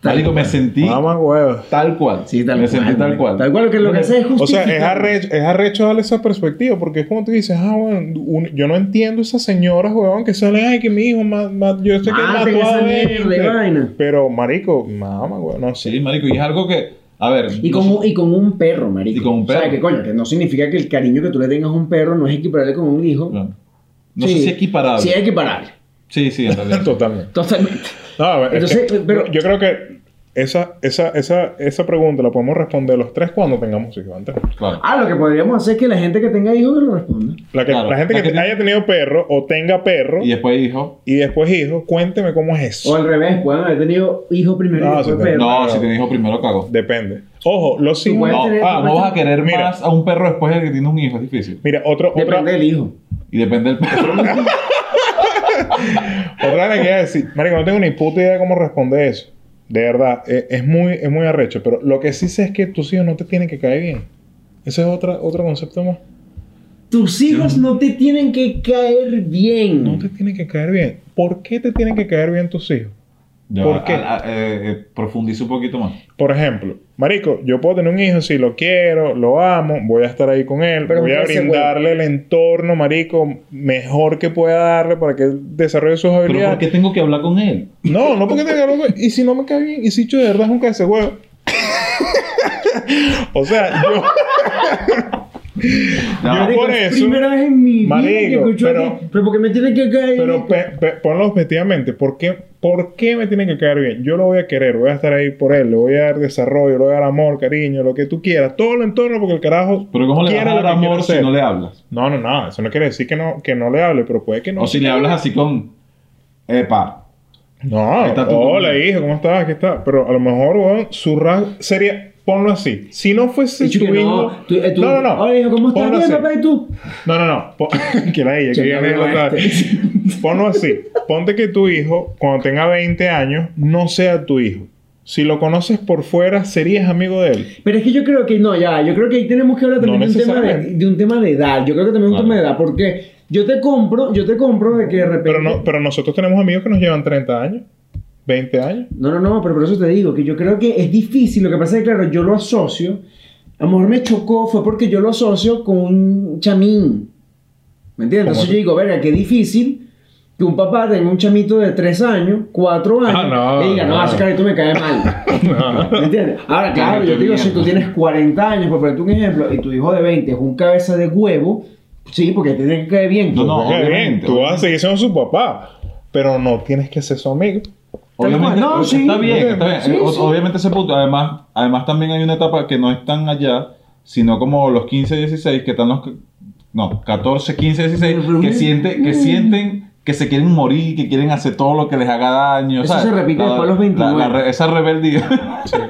Tal Marico, me cual. sentí Mamá huevo. tal cual. Sí, tal me cual. sentí tal cual. Tal cual, que lo que hace es O sea, justificar. es arrecho, es arrecho darle esa perspectiva, porque es como tú dices, ah, bueno, un- yo no entiendo esas señoras, huevón, que salen, ay, que mi hijo, ma- ma- yo sé que mató a mierda y 20". vaina. Pero, marico, mamá, huevón, no sé. Sí, marico, y es algo que, a ver... Y no con, y con un perro, marico. Y con un O sea, perro. que coño, que no significa que el cariño que tú le tengas a un perro no es equiparable con un hijo. No Sí. sé si es equiparable. Sí, es equiparable. Sí, sí, en realidad. Totalmente. Totalmente. No, a ver, es Entonces, que pero- yo creo que Esa, esa, esa, esa pregunta la podemos responder los tres cuando tengamos hijos. Antes. Claro. Ah, lo que podríamos hacer es que la gente que tenga hijos que lo responda. La, que, Claro. la gente La que, que haya tenido perro o tenga perro Y y, después hijo. después hijos, cuénteme cómo es eso. O al revés, pueden haber tenido hijos primero No, y después sí, pero- perro. No, si tienes hijo primero cago. Depende. Ojo, los hijos. No, tener- ah, no vas a querer Mira. más a un perro después de que tienes un hijo, es difícil. Mira, otro, otra, Depende del hijo. Y depende del perro. otra vez que iba a decir. Marico, no tengo ni puta idea de cómo responder eso. De verdad, eh, es, muy, es muy arrecho. Pero lo que sí sé es que tus hijos no te tienen que caer bien. Ese es otra, otro concepto más. Tus hijos no te tienen que caer bien. No te tienen que caer bien. ¿Por qué te tienen que caer bien tus hijos? Ya ¿Por qué? a- a- eh, eh, un poquito más. Por ejemplo, Marico, yo puedo tener un hijo si lo quiero, lo amo, voy a estar ahí con él, Pero voy a brindarle el entorno, Marico, mejor que pueda darle para que él desarrolle sus Pero habilidades. ¿por qué tengo que hablar con él? No, no porque tenga algo. Y si no me cae bien, y si yo de verdad es un ese huevo. o sea, yo. Ya, Yo Marico, por es eso- Primera vez en mi vida que Marico, escucho pero- pero porque me tiene que caer Pero pe- ponlo objetivamente. ¿Por qué, ¿Por qué me tiene que caer bien? Yo lo voy a querer, voy a estar ahí por él, le voy a dar desarrollo, le voy a dar amor, cariño, lo que tú quieras. Todo el entorno porque el carajo. Pero ¿cómo le vas a dar amor si no le hablas? No, no, no. Eso no quiere decir que no, que no le hable, pero puede que no. O si le hablas así con... Epa. No, hola hijo, ¿cómo estás? Aquí está. Pero a lo mejor, weón, su rasgo sería. Ponlo así. Si no fuese tu hijo. no, tú- eh, tú- no, no, no. Hola, hijo, ¿cómo estás? Bien, papá, ¿y tú? No, no, no. Pon- que la ella, que viene otra vez. Ponlo así. Ponte que tu hijo, cuando tenga 20 años, no sea tu hijo. Si lo conoces por fuera, serías amigo de él. Pero es que yo creo que no, ya, yo creo que ahí tenemos que hablar también No de, un tema de, de un tema de edad. Yo creo que también es un tema de edad, porque yo te compro, yo te compro de que de repente. Pero, no, pero nosotros tenemos amigos que nos llevan 30 años, 20 años. No, no, no, pero por eso te digo que yo creo que es difícil. Lo que pasa es que, claro, yo lo asocio. A lo mejor me chocó, fue porque yo lo asocio con un chamín. ¿Me entiendes? ¿Cómo Entonces yo digo, verga, qué difícil que un papá tenga un chamito de 3 años, 4 años, Ah, no, y diga, no, no. ese carito me cae mal. ¿Me entiendes? Ahora, claro, yo te digo, si tú tienes 40 años, por ponerte un ejemplo, y tu hijo de 20 es un cabeza de huevo, sí, porque te tiene que caer bien. No, no, bien, tú vas a seguir siendo su papá, pero no tienes que ser su amigo. Obviamente, No, sí. está bien, está bien. Sí, o- sí. Obviamente ese punto. Además, además también hay una etapa que no es tan allá, sino como los 15, 16, que están los... No, 14, 15, 16, que, siente, que sienten que se quieren morir, que quieren hacer todo lo que les haga daño. Eso ¿sabes? se repite La- después de los 29. la- la re- esa rebeldía,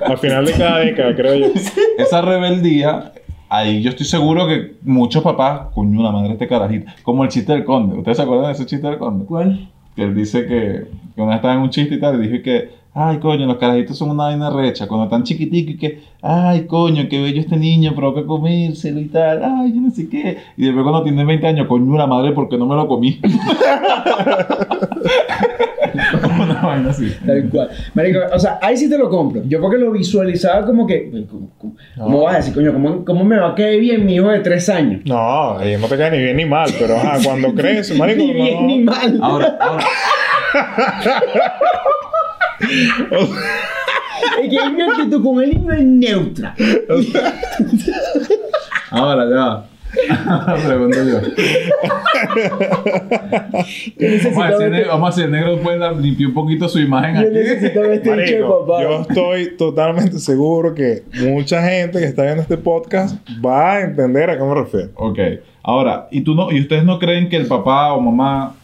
Al final de cada década, creo yo. esa rebeldía, ahí yo estoy seguro que muchos papás, coño, la madre de este carajito, como el chiste del conde. ¿Ustedes se acuerdan de ese chiste del conde? ¿Cuál? Él dice que, que una vez estaba en un chiste y tal, y dijo que, ay, coño, los carajitos son una vaina recha, cuando están chiquiticos y que, ay, coño, qué bello este niño, provoca comérselo y tal, ay, yo no sé qué. Y después cuando tiene 20 años, coño, la madre, ¿por qué no me lo comí? una vaina así. Tal cual. Marico, o sea, ahí sí te lo compro. Yo porque lo visualizaba como que. ¿Cómo, cómo- cómo vas a decir, coño? ¿cómo, ¿Cómo me va a caer bien mi hijo de tres años? No, ahí no te cae ni bien ni mal, pero ajá, cuando crees, marico, Ni bien no. ni mal. Ahora, ahora, Es que hay una actitud con el niño es neutra. ahora, ya. Pregunto yo. Vamos a hacer, ver- ne- vamos a hacer negro después de limpiar un poquito su imagen yo aquí. necesito este Marico, papá. yo estoy totalmente seguro que mucha gente que está viendo este podcast va a entender a qué me refiero. Ok. Ahora, ¿y, tú no, ¿y ustedes no creen que el papá o mamá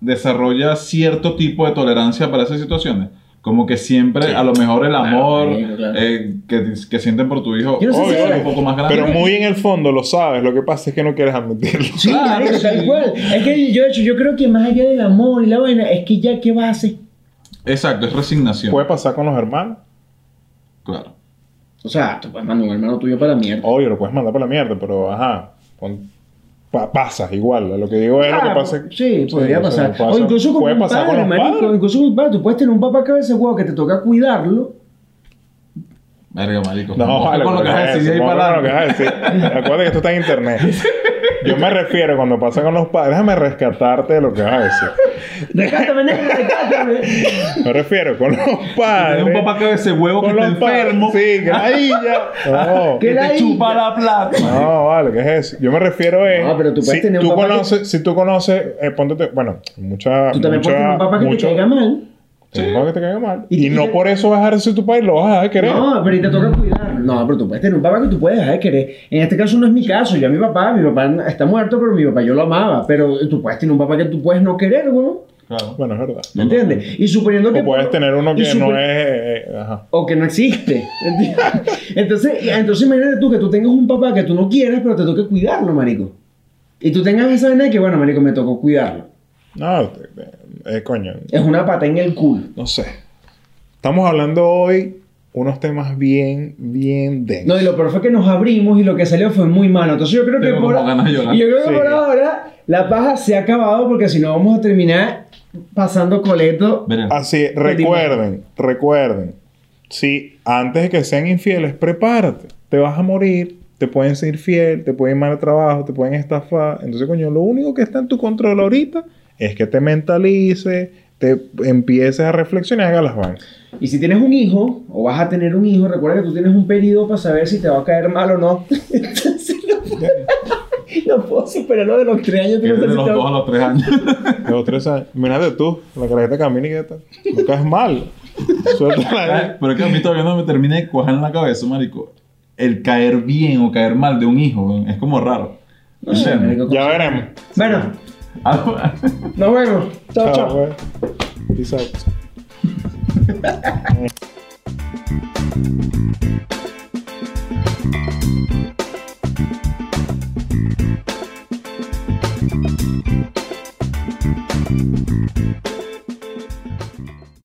desarrolla cierto tipo de tolerancia para esas situaciones? Como que siempre, a lo mejor el amor marico, claro. eh, que, que sienten por tu hijo no sé obvio, si es un poco más grande. Pero muy en el fondo lo sabes, lo que pasa es que no quieres admitirlo. Sí, Claro, sí. tal cual. Es que yo, de hecho, yo creo que más allá del amor y la vaina, es que ya, ¿qué vas a hacer? Exacto, es resignación. Puede pasar con los hermanos. Claro. O sea, tú puedes mandar un hermano tuyo para la mierda. Obvio, lo puedes mandar para la mierda, pero ajá. pon- pa- pasa igual. Lo que digo es lo que pasa. Sí, podría o sea, pasar. pasa- o incluso con puede un pasar padre, con los marico. padres. Incluso con un padre. Tú puedes tener un papá cabeza huevo que te toca cuidarlo. Verga, marico. No, vale, con lo que vas a decir. Acuérdate que esto está en internet. Yo me refiero cuando pasa con los padres, déjame rescatarte de lo que vas a decir. Recátame, nene, recátame. Me refiero con los padres. Tienes un papá que ve ese huevo que con está enfermo, Sí, que. No. ¿Qué que la te chupa la plata. No, vale, ¿qué es eso? Yo me refiero a. No, pero tú puedes si tener un tú papá que- conoces, Si tú conoces, eh, póntete, bueno, mucha. Tú también mucha, puedes tener un papá que mucho- te caiga mal. Tienes un papá que te caiga mal. Y- no te- por eso vas a dejar de ser tu papá y lo vas a dejar de querer. No, pero y te toca cuidar. No, pero tú puedes tener un papá que tú puedes dejar de querer. En este caso no es mi caso. Yo a mi papá, mi papá está muerto, pero mi papá yo lo amaba. Pero tú puedes tener un papá que tú puedes no querer, güey. Claro. Bueno, es verdad. ¿Me entiendes? Y suponiendo que... O puedes tener uno que no es. eh, eh, ajá. O que no existe. ¿entiendes? Entonces, entonces imagínate tú que tú tengas un papá que tú no quieres, pero te toque cuidarlo, marico. Y tú tengas esa vaina de que, bueno, marico, me tocó cuidarlo. No, te- eh, coño. Es una pata en el culo. No sé. Estamos hablando hoy unos temas bien, bien densos. No, y lo peor fue que nos abrimos y lo que salió fue muy malo. Entonces yo creo que por, yo creo que Sí. por ahora la paja se ha acabado porque si no vamos a terminar pasando coleto. Verán. Así, recuerden, recuerden. Si antes de que sean infieles, prepárate. Te vas a morir, te pueden ser infiel, te pueden ir mal al trabajo, te pueden estafar. Entonces, coño, lo único que está en tu control ahorita es que te mentalices, te empieces a reflexionar y hagas las vainas. Y si tienes un hijo o vas a tener un hijo, recuerda que tú tienes un periodo para saber si te va a caer mal o no. Entonces no, no puedo superar lo de los tres años. No de los dos a los tres años. De los tres años. Mírate tú, la carajita camina y qué tal. No caes mal. Suéltala ahí. Pero es que a mí todavía no me termina de cuajar en la cabeza, marico. El caer bien o caer mal de un hijo es como raro. No sé. Ya veremos. Bueno, Nos vemos. Chao, chao. Peace out.